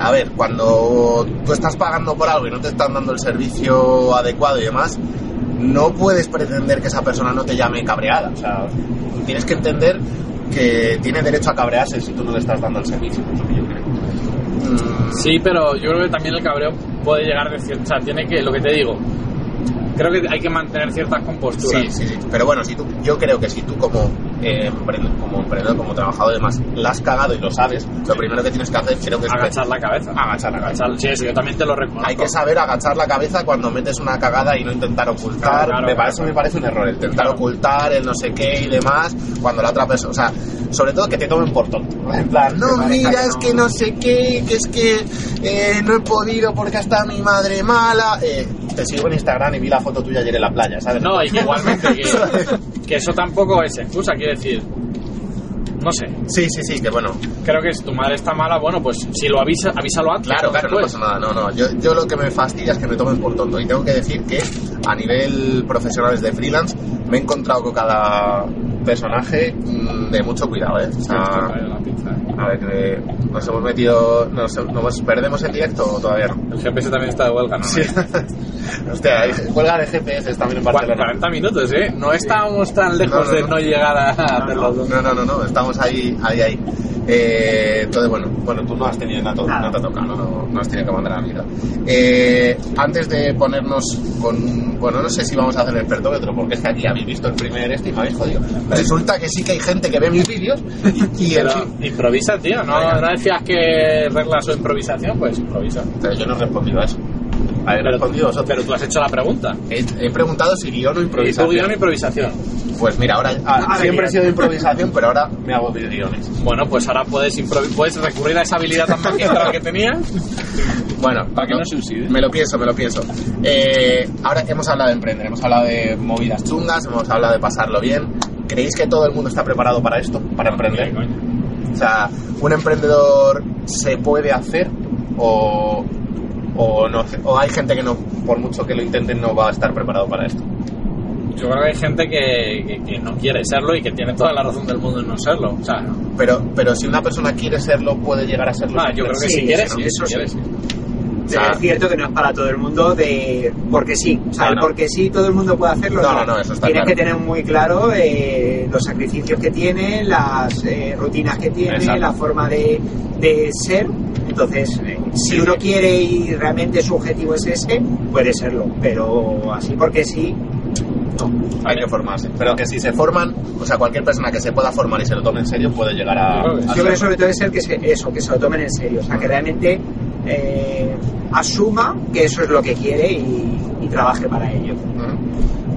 a ver, cuando tú estás pagando por algo y no te están dando el servicio adecuado y demás, no puedes pretender que esa persona no te llame cabreada. O sea, tienes que entender que tiene derecho a cabrearse si tú no le estás dando el servicio. es lo que yo creo. Mm, Sí, pero yo creo que también el cabreo puede llegar de cierta... O sea, tiene que... Lo que te digo, creo que hay que mantener ciertas composturas. Sí, sí, sí. Pero bueno, si tú, yo creo que si tú como eh, como emprendedor, como trabajador, además, la has cagado y lo sabes, lo primero que tienes que hacer creo que es Agachar la cabeza. Agachar la cabeza. Agachar- Sí, eso yo también te lo reconozco. Hay que saber agachar la cabeza cuando metes una cagada y no intentar ocultar. Claro, claro, me claro. parece, me parece un error, intentar ocultar, el no sé qué y demás, cuando la otra persona, o sea, sobre todo que te tomen por tonto. En plan, no, mira, que es no- que no sé qué, que es que eh, no he podido porque está mi madre mala. Eh, te sigo en Instagram y vi la foto tuya ayer en la playa, ¿sabes? No, y que igualmente [laughs] que, que eso tampoco es excusa, quiero decir. No sé, Sí, sí, sí, que bueno, creo que si tu madre está mala, bueno, pues si lo avisa, avísalo antes. Claro, claro, no pasa nada. No, no. Yo, yo lo que me fastidia es que me tomen por tonto. Y tengo que decir que a nivel profesionales de freelance me he encontrado con cada personaje mm, de mucho cuidado, ¿eh? O sea, ¿eh? a ver, que nos hemos metido. Nos, nos perdemos en directo todavía no? El GPS también está de huelga, ¿no? Sí. [laughs] Hostia, huelga de GPS también en Barcelona. 40 minutos, ¿eh? No estábamos tan lejos No, no, de no. llegar a hacer los dos. No, no, no, no, estamos ahí, ahí, ahí. Eh, entonces, bueno, bueno, tú no has tenido nada, Nada. ha tocado, no, no has tenido que mandar a la mierda. Eh, antes de ponernos con, bueno, no sé si vamos a hacer el expertómetro, porque es que aquí habéis visto el primer este y me habéis jodido. Resulta que sí que hay gente que ve mis vídeos y, el- improvisa, tío. ¿No, no decías que reglas su improvisación? Pues improvisa. Pero yo no he respondido a eso. Habéis respondido vosotros. Pero tú has hecho la pregunta. He, he preguntado si guion o improvisación. guion improvisación. Pues mira, ahora ah, Ahora siempre he sido de improvisación, pero ahora me hago de guiones. Bueno, pues ahora puedes, puedes recurrir a esa habilidad tan magistral que tenías. Bueno, Para que no oxide. Me lo pienso, me lo pienso. Eh, ahora hemos hablado de emprender, hemos hablado de movidas chungas, hemos hablado de pasarlo bien. ¿Creéis que todo el mundo está preparado para esto, para emprender? O sea, ¿un emprendedor se puede hacer o, o, no, o hay gente que no, por mucho que lo intenten, no va a estar preparado para esto? Yo creo que hay gente que, que- que no quiere serlo y que tiene toda la razón del mundo en no serlo. O sea, Pero, pero si una persona quiere serlo, puede llegar a serlo. ah, yo creo que Sí, si quieres, sí, eso quieres, sí. sí. O sea, es cierto que no es para todo el mundo de porque sí o sea No, el no. porque sí todo el mundo puede hacerlo No, no, no, eso está tienes claro. que tener muy claro eh, los sacrificios que tiene las eh, rutinas que tiene Exacto. la forma de, de ser entonces si uno quiere y realmente su objetivo es ese puede serlo pero así porque sí no hay que formarse. Pero que si se forman, o sea, cualquier persona que se pueda formar y se lo tome en serio puede llegar a. Yo creo que sobre todo es el que se, eso que se lo tomen en serio o sea que realmente eh, asuma que eso es lo que quiere y, y trabaje para ello.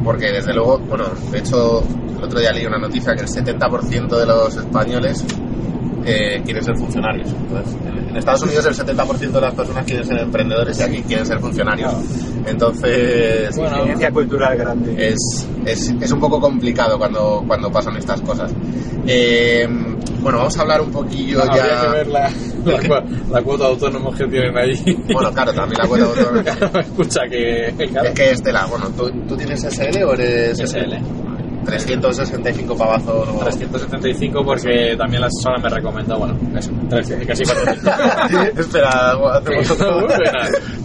Porque desde luego, bueno, de hecho, el otro día leí una noticia que el 70% de los españoles eh, quieren ser funcionarios. Entonces, en, en Estados Unidos el 70% de las personas quieren ser emprendedores y aquí quieren ser funcionarios. Entonces, Bueno, diferencia cultural grande es, es, es un poco complicado cuando, cuando pasan estas cosas. Eh, bueno, vamos a hablar un poquillo Habría ya... que ver la, la, [laughs] cua- la cuota de autónomos que tienen ahí. Bueno, claro, también la cuenta de autónomos. [laughs] Escucha que... Claro. Es que Estela, bueno, ¿tú, ¿tú tienes SL o eres SL. 365 pavazos o... 375 porque también la asesora me recomendó, bueno, eso, casi 400. [laughs] Espera, [laughs] hacemos otro. [laughs]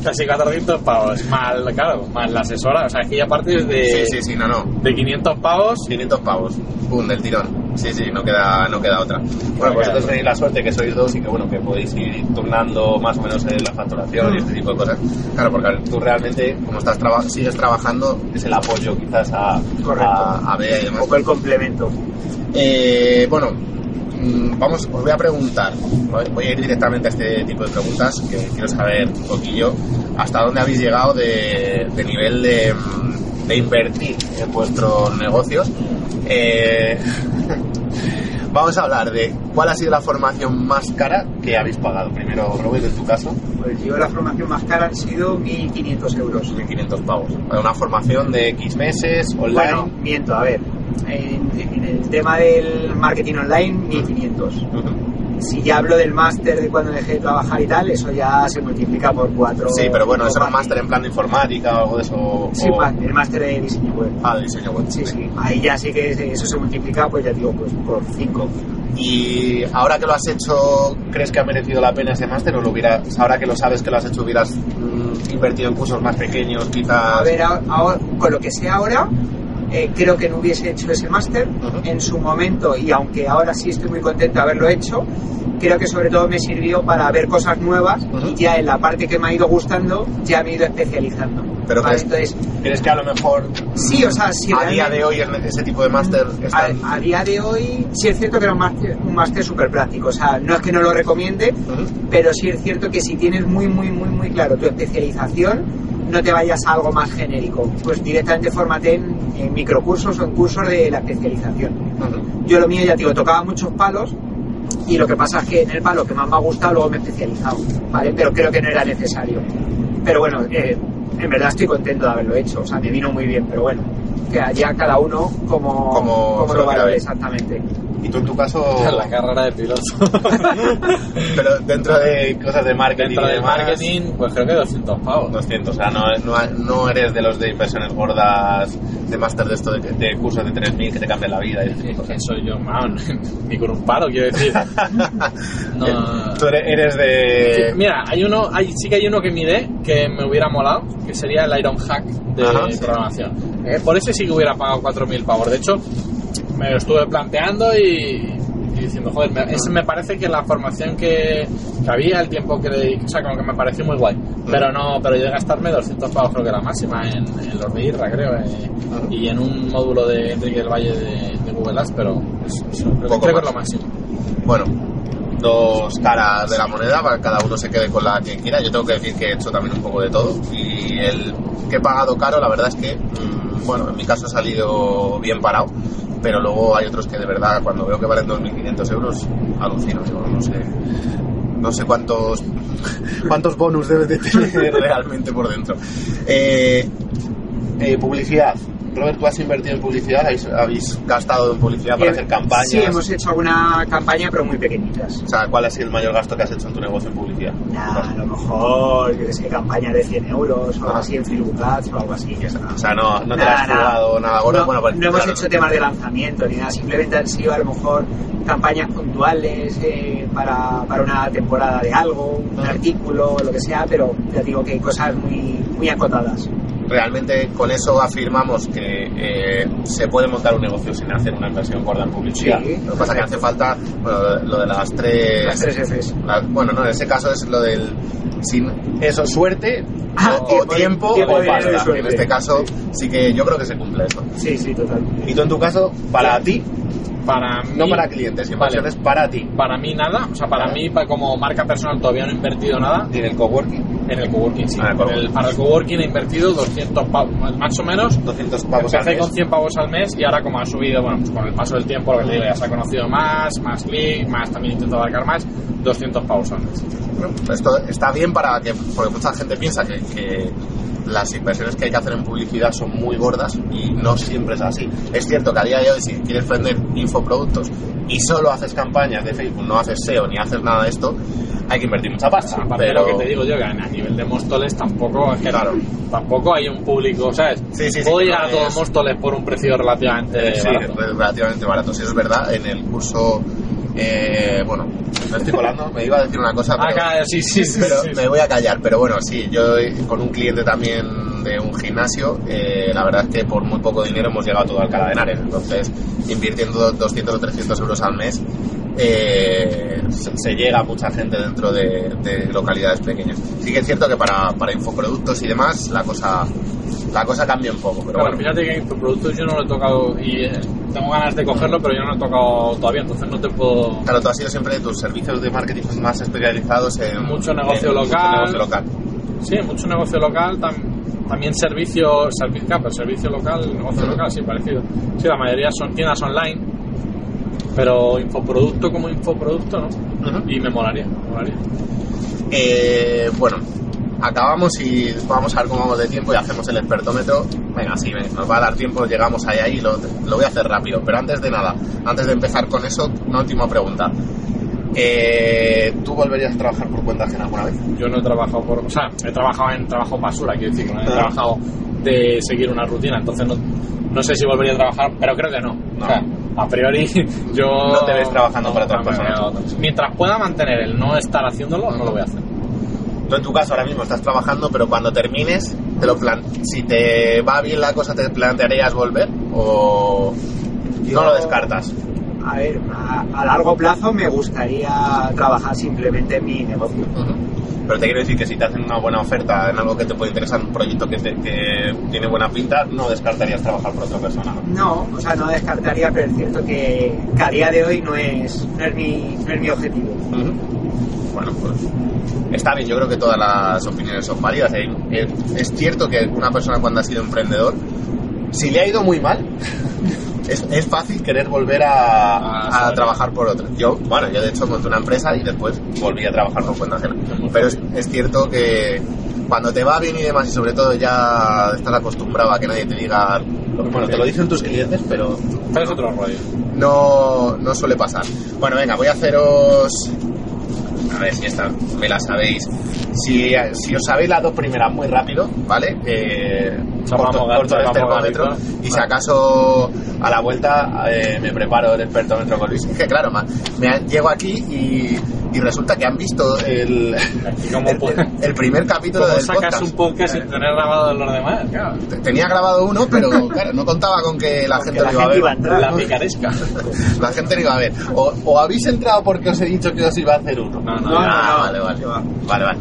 casi 400 pavos, más, claro, más la asesora, o sea, es que ya aparte de, Sí, sí, sí, no, no. de 500 pavos, 500 pavos. Pum, del tirón. Sí, sí, no queda, no queda otra. Bueno, vosotros otra. tenéis la suerte que sois dos y que bueno, que podéis ir turnando más o menos en la facturación y este tipo de cosas. Claro, porque tú realmente, como estás traba- sigues trabajando, es el apoyo quizás a, Correcto. a, a Bea y un demás. poco el complemento Eh, bueno, mm, vamos, os voy a preguntar, voy voy a ir directamente a este tipo de preguntas, que quiero saber un poquillo hasta dónde habéis llegado de, de nivel de, mm, de invertir en vuestros negocios. Eh, [laughs] vamos a hablar de cuál ha sido la formación más cara que habéis pagado. Primero, Robert, en tu caso, Pues yo la formación más cara han sido 1.500 euros. 1.500 pavos. Una formación de X meses, online. Bueno, miento, a ver. En, en el tema del marketing online, 1.500. Ujú. Si ya hablo del máster de cuando dejé de trabajar y tal, eso ya se multiplica por 4. Sí, pero bueno, eso era un máster en plan de informática o algo de eso. Sí, o- el máster de diseño web. Ah, de diseño web. Sí, sí. Ahí ya sí que eso se multiplica, pues ya digo, pues por 5. Y ahora que lo has hecho, ¿crees que ha merecido la pena ese máster o lo hubieras, ahora que lo sabes que lo has hecho, hubieras mm, invertido en cursos más pequeños, quizás? A ver, ahora, con lo que sé ahora, eh, creo que no hubiese hecho ese máster Ujú. en su momento y aunque ahora sí estoy muy contento de haberlo hecho, creo que sobre todo me sirvió para ver cosas nuevas Ujú. y ya en la parte que me ha ido gustando ya me he ido especializando. Pero ¿vale? crees, Entonces, ¿crees que a lo mejor sí, o sea, si a día de hoy ese tipo de máster están... a, a día de hoy sí es cierto que era un máster, un máster súper práctico, o sea, no es que no lo recomiende, Ujú. pero sí es cierto que si tienes muy, muy, muy, muy claro tu especialización, no te vayas a algo más genérico, pues directamente fórmate en, en microcursos o en cursos de la especialización. Yo lo mío, ya te digo, tocaba muchos palos y lo que pasa es que en el palo que más me ha gustado luego me he especializado, ¿vale? Pero creo que no era necesario. Pero bueno, eh, en verdad estoy contento de haberlo hecho, o sea, me vino muy bien, pero bueno, que allá cada uno como, Como lo valore exactamente. Y tú en tu caso... La carrera de piloto. [laughs] Pero dentro de cosas de marketing Dentro y del demás, marketing, pues creo que 200 pavos. 200, o sea, no, no, no eres de los de inversiones gordas de máster de esto, de, de cursos de 3.000 que te cambian la vida y de Es cosas. que soy yo, man, [laughs] ni con un palo, quiero decir. [laughs] No. Tú eres, de... Sí, Mira, hay uno, hay, sí que hay uno que miré que me hubiera molado, que sería el Iron Hack de Ajá, sí. programación. Eh, por ese sí que hubiera pagado 4.000 pavos. De hecho, me lo estuve planteando y, y diciendo, joder, me, parece que la formación que, que había, el tiempo que le o sea, como que me pareció muy guay. Pero no, pero llegué a gastarme 200 pavos, creo que la máxima, en, en los de IRRA, creo, eh, y en un módulo de Enrique del Valle de, de Google Ads, pero eso, eso, creo, Poco creo que es lo máximo. Bueno, dos caras de la moneda, para que cada uno se quede con la que quiera. Yo tengo que decir que he hecho también un poco de todo. Y el que he pagado caro, la verdad es que, mm, bueno, en mi caso he salido bien parado. Pero luego hay otros que de verdad, cuando veo que valen 2.500 euros, alucino. Digo, no sé, no sé cuántos, [laughs] cuántos bonus debes de tener [laughs] realmente por dentro. Eh, eh, publicidad. Robert, tú has invertido en publicidad, habéis, habéis gastado en publicidad para Eh, hacer campañas. Sí, hemos hecho alguna campaña, pero muy pequeñitas. O sea, ¿cuál ha sido el mayor gasto que has hecho en tu negocio en publicidad? Nah, a lo mejor, yo que sé, campaña de 100 euros o algo Ah. así en Facebook Ads o algo así. O sea, no, no te Nada, has jugado nada gordo. No, bueno, pues, no hemos hecho temas de lanzamiento ni nada, simplemente han sido a lo mejor campañas puntuales eh, para, para una temporada de algo, un Ah. artículo, lo que sea, pero ya digo que hay cosas muy, muy acotadas. Realmente con eso afirmamos que eh, se puede montar un negocio sin hacer una inversión gorda en publicidad. Sí, lo que pasa es que hace falta bueno, lo de las tres... Las tres Fs. la- bueno, no, en ese caso es lo del... Sin eso, suerte Ah, o, tiempo, o tiempo, tiempo, o pasta. En este caso sí que yo creo que se cumple eso. Sí, sí, total. Y tú en tu caso, para ti, Para no mí- para clientes, Vale. para ti. Para mí nada, o sea, para mí como marca personal todavía no he invertido nada Y en el coworking, en el coworking, sí. Ah, el En coworking. el- para el coworking he invertido 200 pavos, más o menos. 200 pavos al Empecé mes. con 100 pavos al mes y ahora como ha subido, bueno, pues con el paso del tiempo, lo que te digo, ya se ha conocido más, más clic, más también intento abarcar más, 200 pavos al mes. Bueno, esto está bien para que, porque mucha gente piensa que, que las inversiones que hay que hacer en publicidad son muy gordas y no siempre es así. Es cierto que a día de hoy si quieres vender infoproductos y solo haces campañas de Facebook, no haces SEO ni haces nada de esto, hay que invertir mucha pasta. Aparte pero lo que te digo yo, que a nivel de Móstoles tampoco, es que Claro. tampoco hay un público, ¿sabes? Sí, sí, sí, Puedo que llegar no a todo es- Móstoles por un precio relativamente barato. relativamente barato. Si es verdad, en el curso, eh, bueno, me estoy colando, me iba a decir una cosa, Ah, pero... claro, sí, sí, sí. [laughs] pero sí, sí. me voy a callar. Pero bueno, sí, yo con un cliente también de un gimnasio, eh, la verdad es que por muy poco dinero hemos llegado a todo Alcalá de Henares. Entonces, invirtiendo 200 o 300 euros al mes, eh, se, llega a mucha gente dentro de, de localidades pequeñas. Sí que es cierto que para, para infoproductos y demás, la cosa la cosa cambia un poco. Pero Claro, bueno, fíjate que infoproductos yo no lo he tocado y eh, tengo ganas de cogerlo, pero yo no lo he tocado todavía, entonces no te puedo... claro, tú has sido siempre de tus servicios de marketing más especializados en Mucho negocio en local. negocio local. Sí, mucho negocio local, tam- también servicio, servicio, servicio local, negocio local, sí, parecido. Sí, la mayoría son tiendas online, pero infoproducto como infoproducto, ¿no? Y me molaría, me molaría. Eh, bueno, acabamos y vamos a ver cómo vamos de tiempo y hacemos el expertómetro. Venga, sí, nos va a dar tiempo, llegamos ahí, ahí, lo, lo voy a hacer rápido. Pero antes de nada, antes de empezar con eso, una última pregunta. Eh, ¿Tú volverías a trabajar por cuenta ajena alguna vez? Yo no he trabajado por... O sea, he trabajado en trabajo basura, quiero decir, no he Ah. trabajado de seguir una rutina, entonces no, no sé si volvería a trabajar, pero creo que no. No. O sea, a priori [laughs] yo... No te ves trabajando para otras no, personas. no, no. Mientras pueda mantener el no estar haciéndolo, no lo voy a hacer. Tú en tu caso ahora mismo estás trabajando, pero cuando termines, te lo plan si te va bien la cosa, ¿te plantearías volver? ¿O no lo descartas? a ver, a, a largo plazo me gustaría trabajar simplemente en mi negocio. Pero te quiero decir que si te hacen una buena oferta en algo que te puede interesar, un proyecto que, te- que tiene buena pinta, no descartarías trabajar por otra persona, ¿no? No, o sea, no descartaría, pero es cierto que, que a día de hoy no es, no es, mi, no es mi objetivo. Bueno, pues está bien, yo creo que todas las opiniones son válidas. Eh, eh, Es cierto que una persona cuando ha sido emprendedor, si le ha ido muy mal, [laughs] es, es fácil querer volver a, Ah, trabajar por otro. Yo, bueno, yo de hecho monté una empresa y después volví a trabajar por cuenta ajena. Pero es, es cierto que cuando te va bien y demás, y sobre todo ya estás acostumbrado a que nadie te diga... Bueno, te lo dicen tus clientes, pero Pero es otro rollo. no, no suele pasar. Bueno, venga, voy a haceros. A ver si esta me la sabéis. Si, si os sabéis las dos primeras muy rápido, ¿vale? Eh, corto, el termómetro. Y si acaso a la vuelta eh, me preparo el expertómetro con Luis. Es que claro, ma- me llego aquí y, y resulta que han visto el, [laughs] el, pu- el- primer capítulo ¿Cómo del sacas podcast. un podcast sin tener grabado los demás? Claro. Tenía grabado uno, pero claro, no contaba con que la gente la lo iba a ver. iba a entrar. La picaresca. [laughs] La gente no iba a ver. O, o habéis entrado porque os he dicho que os iba a hacer uno. No, no, No, Ah, no, no. vale, vale. Vale, vale.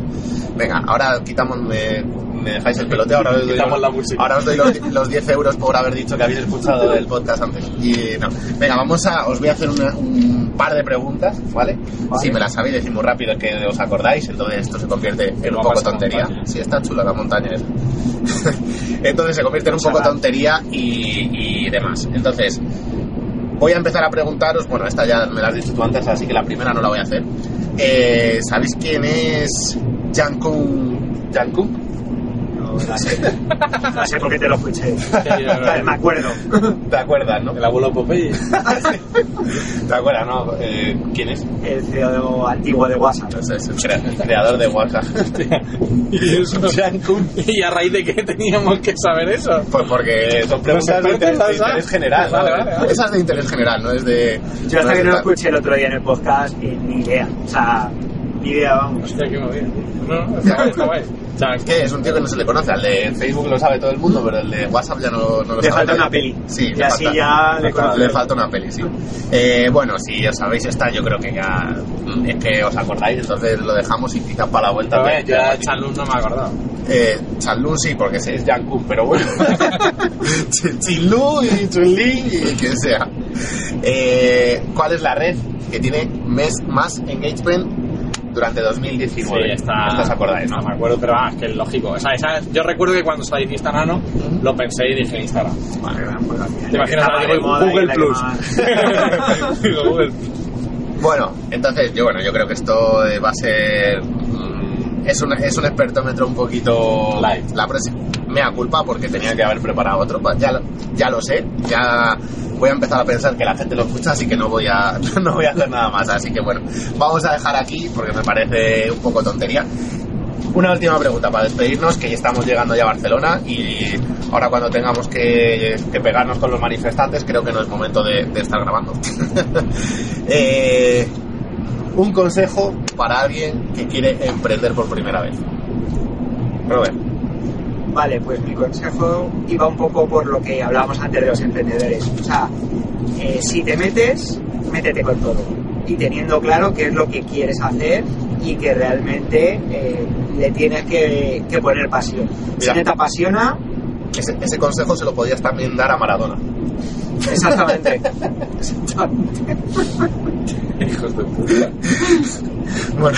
Venga, ahora quitamos, me, me dejáis el peloteo, ahora os doy, los, ahora os doy los, los 10 euros por haber dicho que habéis escuchado el podcast antes. Y no. Venga, vamos a, os voy a hacer una- un par de preguntas, ¿vale? Vale. Si me las sabéis, decimos rápido que os acordáis, entonces esto se convierte en un poco tontería. Sí, está chula la montaña esa. [laughs] entonces se convierte en un poco tontería y, y demás. Entonces, Voy a empezar a preguntaros, bueno, esta ya me la has dicho tú antes, así que la primera no la voy a hacer. Eh, ¿Sabéis quién es Jungkook? Jungkook? No, no sé. No sé por qué te lo escuché. Me acuerdo. ¿Te acuerdas, no? El abuelo Popeye. [laughs] ¿Te acuerdas, no? Eh, ¿Quién es? El CEO antiguo de WhatsApp. No es el crea- el creador de WhatsApp. [laughs] y, eso, [laughs] y a raíz de qué teníamos que saber eso. Pues porque son preguntas de interés, de interés general. ¿no? Vale, vale, vale. Esas de interés general, no es de... Yo hasta es que no lo escuché el otro día en el podcast, eh, ni idea. O sea, ni idea, vamos. Hostia, qué movida. No, no, está guay, está guay. O sea, Es un tío que no se le conoce. Al de Facebook lo sabe todo el mundo, pero el de WhatsApp ya no, no lo Le sabe. falta nadie. una peli. Sí, Y le así falta, ya le le, falta, le falta una peli, sí. Eh, bueno, si ya sabéis esta, yo creo que ya mm, es que os acordáis, entonces lo dejamos y quizás para la vuelta. pero, eh, yo a Chalun no me he acordado. eh, Chanlun sí, porque sí, es Jungkook, pero bueno. [laughs] Ch- Chinlu y Chunli y quien sea. Eh, ¿Cuál es la red que tiene mes, más engagement durante 2019? Sí, está. Esta os acordáis, No ¿no? me acuerdo, pero ah, es que es lógico. O sea, esa- yo recuerdo que cuando salí de Instagram lo pensé y dije Instagram. ¿Te imaginas ahora digo Google Plus? más- Digo Google Plus. Bueno, entonces yo bueno, yo creo que esto eh, va a ser mm, es un es un expertómetro un poquito Light. La próxima mea culpa porque tenía que haber preparado otro, pues ya ya lo sé, ya voy a empezar a pensar que la gente lo escucha, así que no voy a [laughs] no voy a hacer nada más, así que bueno, vamos a dejar aquí porque me parece un poco tontería. Una última pregunta para despedirnos, que ya estamos llegando ya a Barcelona y ahora cuando tengamos que, que pegarnos con los manifestantes creo que no es momento de, de estar grabando. [laughs] Eh, un consejo para alguien que quiere emprender por primera vez. Robert. Vale, pues mi consejo iba un poco por lo que hablábamos antes de los emprendedores. O sea, eh, si te metes, métete con todo. Y teniendo claro qué es lo que quieres hacer y que realmente eh, le tienes que, que poner pasión. Mira. Si no te apasiona, Ese, ese consejo se lo podías también dar a Maradona. exactamente. Hijos de puta. Bueno,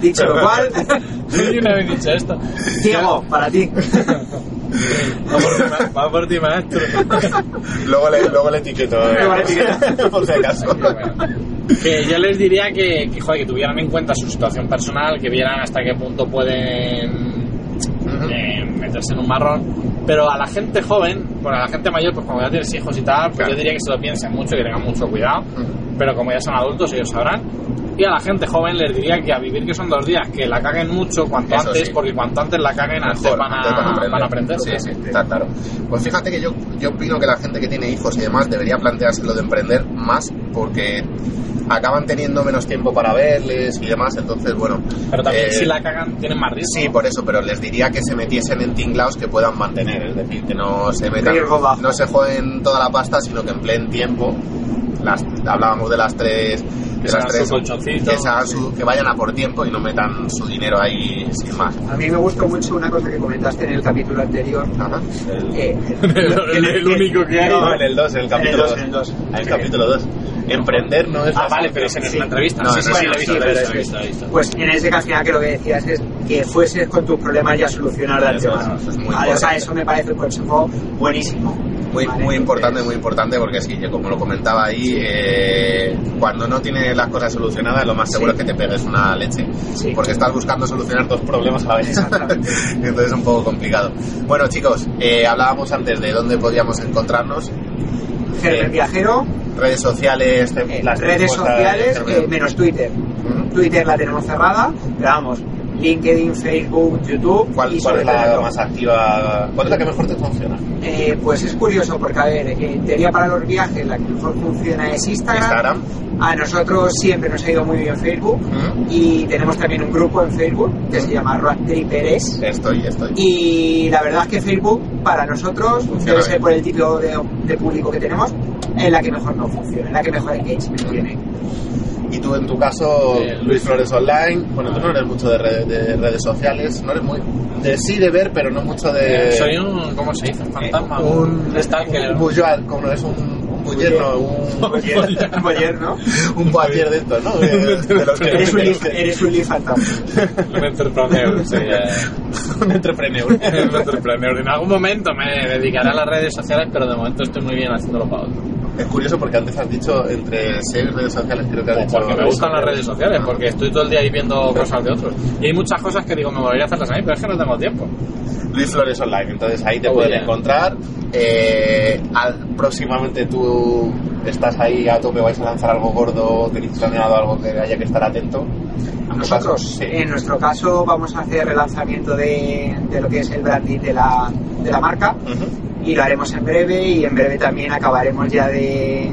Dicho lo cual, Yo no había dicho esto. Diego, para ti. Va por ti, ma- va por ti, maestro. luego le, luego le etiqueto. eh, Luego le etiqueto. por si acaso. [laughs] que yo les diría que, que, joder, que tuvieran en cuenta su situación personal, que vieran hasta qué punto pueden. Eh, meterse en un marrón. Pero a la gente joven, bueno, a la gente mayor, pues como ya tienes hijos y tal, pues Claro. yo diría que se lo piensen mucho y que tengan mucho cuidado. Ujú. Pero como ya son adultos, ellos sabrán. Y a la gente joven les diría que a vivir que son dos días, que la caguen mucho cuanto Eso antes, sí. porque cuanto antes la caguen, antes Mejor, van a, antes van a aprender. Sí, sí, está claro. Pues fíjate que yo, yo opino que la gente que tiene hijos y demás debería plantearse lo de emprender más porque acaban teniendo menos tiempo para verles y demás, entonces bueno. Pero también eh, si la cagan, tienen más riesgo. Sí, por eso, pero les diría que se metiesen en tinglaos que puedan mantener, es decir, que no se metan, no se jueguen toda la pasta, sino que empleen tiempo las, hablábamos de las tres de Que las se hagan tres que, su- que vayan a por tiempo y no metan su dinero ahí sin más. A mí me gustó mucho una cosa que comentaste en el capítulo anterior. Ajá. eh, [laughs] El- el único que hay. No, en el 2, en el capítulo dos, 2. en el dos. El capítulo 2. Emprender no es Ah, vale, pero ese no es Sí. una entrevista. No, sí, sí, no sí, es entrevista. visto. Pues en ese caso al final que lo que decías es que fueses con tus problemas ya solucionar de es- antemano. eso es muy Vale, o sea, importante. eso me parece un consejo buenísimo. Muy, Vale, muy importante, muy importante, porque sí, yo como lo comentaba ahí, eh, cuando no tienes las cosas solucionadas, lo más seguro Sí. es que te pegues una leche. Sí. Porque estás buscando solucionar dos problemas a la vez. [laughs] Entonces es un poco complicado. Bueno, chicos, eh, hablábamos antes de dónde podíamos encontrarnos. Viajero, Redes sociales, eh, las redes sociales, eh, menos Twitter. Twitter la tenemos cerrada, pero vamos, LinkedIn, Facebook, YouTube. ¿Cuál, y cuál sobre es la todo, más activa? ¿Cuál es la que mejor te funciona? eh, pues es curioso porque, a ver, en teoría para los viajes la que mejor funciona es Instagram. Instagram. A nosotros siempre nos ha ido muy bien Facebook. Y tenemos también un grupo en Facebook que se llama Road Trippers. Estoy, estoy. Y la verdad es que Facebook para nosotros, Funciona debe ser por el tipo de, de público que tenemos, es la que mejor nos funciona, es la que mejor engagement tiene. Y tú en tu caso, Eh, Luis Flores Online, bueno, tú no eres mucho de, re- de redes sociales, no eres muy... De sí de ver, pero no mucho de... Eh, Soy un, ¿cómo se dice? Un fantasma. un, stalker. un buller, como es un, un buller, [laughs] [laughs] [laughs] no, un, boyer, ¿no? un boyer de estos, ¿no? Eres un, fantasma. Un entrepreneur, sí. eh. un entrepreneur. un entrepreneur. En algún momento me dedicaré a las redes sociales, pero de momento estoy muy bien haciéndolo para otros. Es curioso porque antes has dicho entre ser redes sociales, creo que has dicho... Porque me gustan las redes sociales, porque estoy todo el día ahí viendo [laughs] cosas de otros. Y hay muchas cosas que digo, me volvería a hacerlas a mí, pero es que no tengo tiempo. Luis Flores Online, entonces ahí te Oh, pueden yeah. encontrar. Eh, al- próximamente tú estás ahí a tope, vais a lanzar algo gordo, tenéis planeado algo que haya que estar atento. Nosotros, sí. en nuestro caso, vamos a hacer relanzamiento de, de lo que es el branding de la, de la marca Ujú. Y lo haremos en breve y en breve también acabaremos ya de,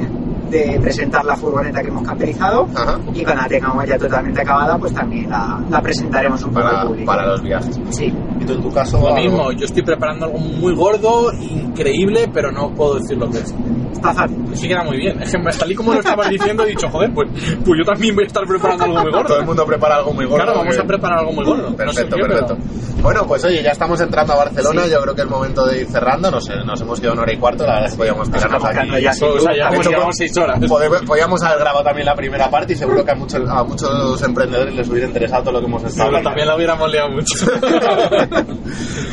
de presentar la furgoneta que hemos camperizado Ajá. y cuando la tengamos ya totalmente acabada pues también la, la presentaremos un poco al Para, público. para los viajes. Sí, tú en tu caso... Lo algo- mismo, yo estoy preparando algo muy gordo, increíble, pero no puedo decir lo que es. está fácil. Sí queda muy bien. Es que me salí como lo estabas diciendo he dicho, joder, pues, pues yo también voy a estar preparando algo muy gordo. Todo el mundo prepara algo muy gordo. Claro, vamos que- a preparar algo muy gordo. Perfecto, no sé perfecto. pero- Bueno, pues oye, ya estamos entrando a Barcelona. Sí. Yo creo que es momento de ir cerrando. No sé, nos hemos quedado una hora y cuarto. La verdad es que podíamos tirarnos aquí. ya O sea, De hecho, llevamos seis horas. Podíamos haber grabado también la primera parte y seguro que a muchos, a muchos emprendedores les hubiera interesado todo lo que hemos estado hablando. también la hubiéramos liado mucho. [laughs]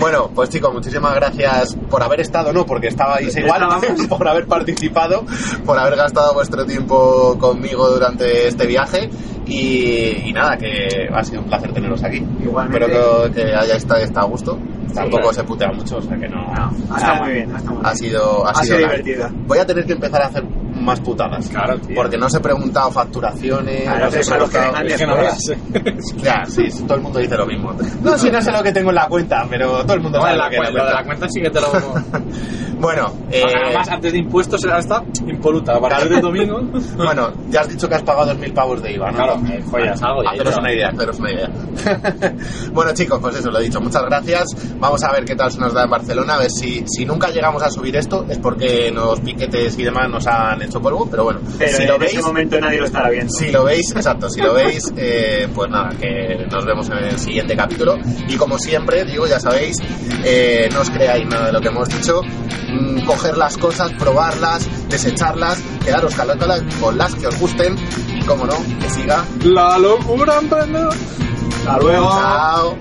Bueno, pues chicos, muchísimas gracias por haber estado, no, porque estabais igual, [laughs] por haber participado, por haber gastado vuestro tiempo conmigo durante este viaje y, y nada, que ha sido un placer teneros aquí. Igualmente. Espero que, que hayáis estado, estado a gusto. Tampoco claro. se putea mucho, o sea que no. No, ha estado muy bien, ha estado muy Ha bien. sido, ha Ha sido sido divertida. Voy a tener que empezar a hacer más putadas. Claro, tío. Porque no os he preguntado facturaciones, Claro, no es lo que Es que no. Ya, sí, todo el mundo dice lo mismo. No, si no sé lo que tengo en la cuenta, pero todo el mundo No, sabe la lo que es cuenta, lo de la cuenta sí que te lo... [laughs] Bueno, eh, Además, antes de impuestos será hasta impoluta. A partir del domingo... [laughs] bueno, ya has dicho que has pagado 2.000 pavos de IVA, ¿no? Claro, eh, algo ya Haceros hecho. una idea, haceros una idea. [laughs] bueno, chicos, pues eso, lo he dicho. Muchas gracias. Vamos a ver qué tal se nos da en Barcelona. A ver si, si nunca llegamos a subir esto es porque los piquetes y demás nos han hecho polvo. Pero bueno, Pero si en lo ese veis, momento nadie lo estará viendo. si lo veis, exacto, si lo veis, eh, pues nada, que nos vemos en el siguiente capítulo. Y como siempre, digo, ya sabéis, eh, no os creáis nada de lo que hemos dicho. Mm, coger las cosas, probarlas, desecharlas, quedaros con las- con las que os gusten y, como no, que siga. La locura emprendedora. Hasta luego. Chao.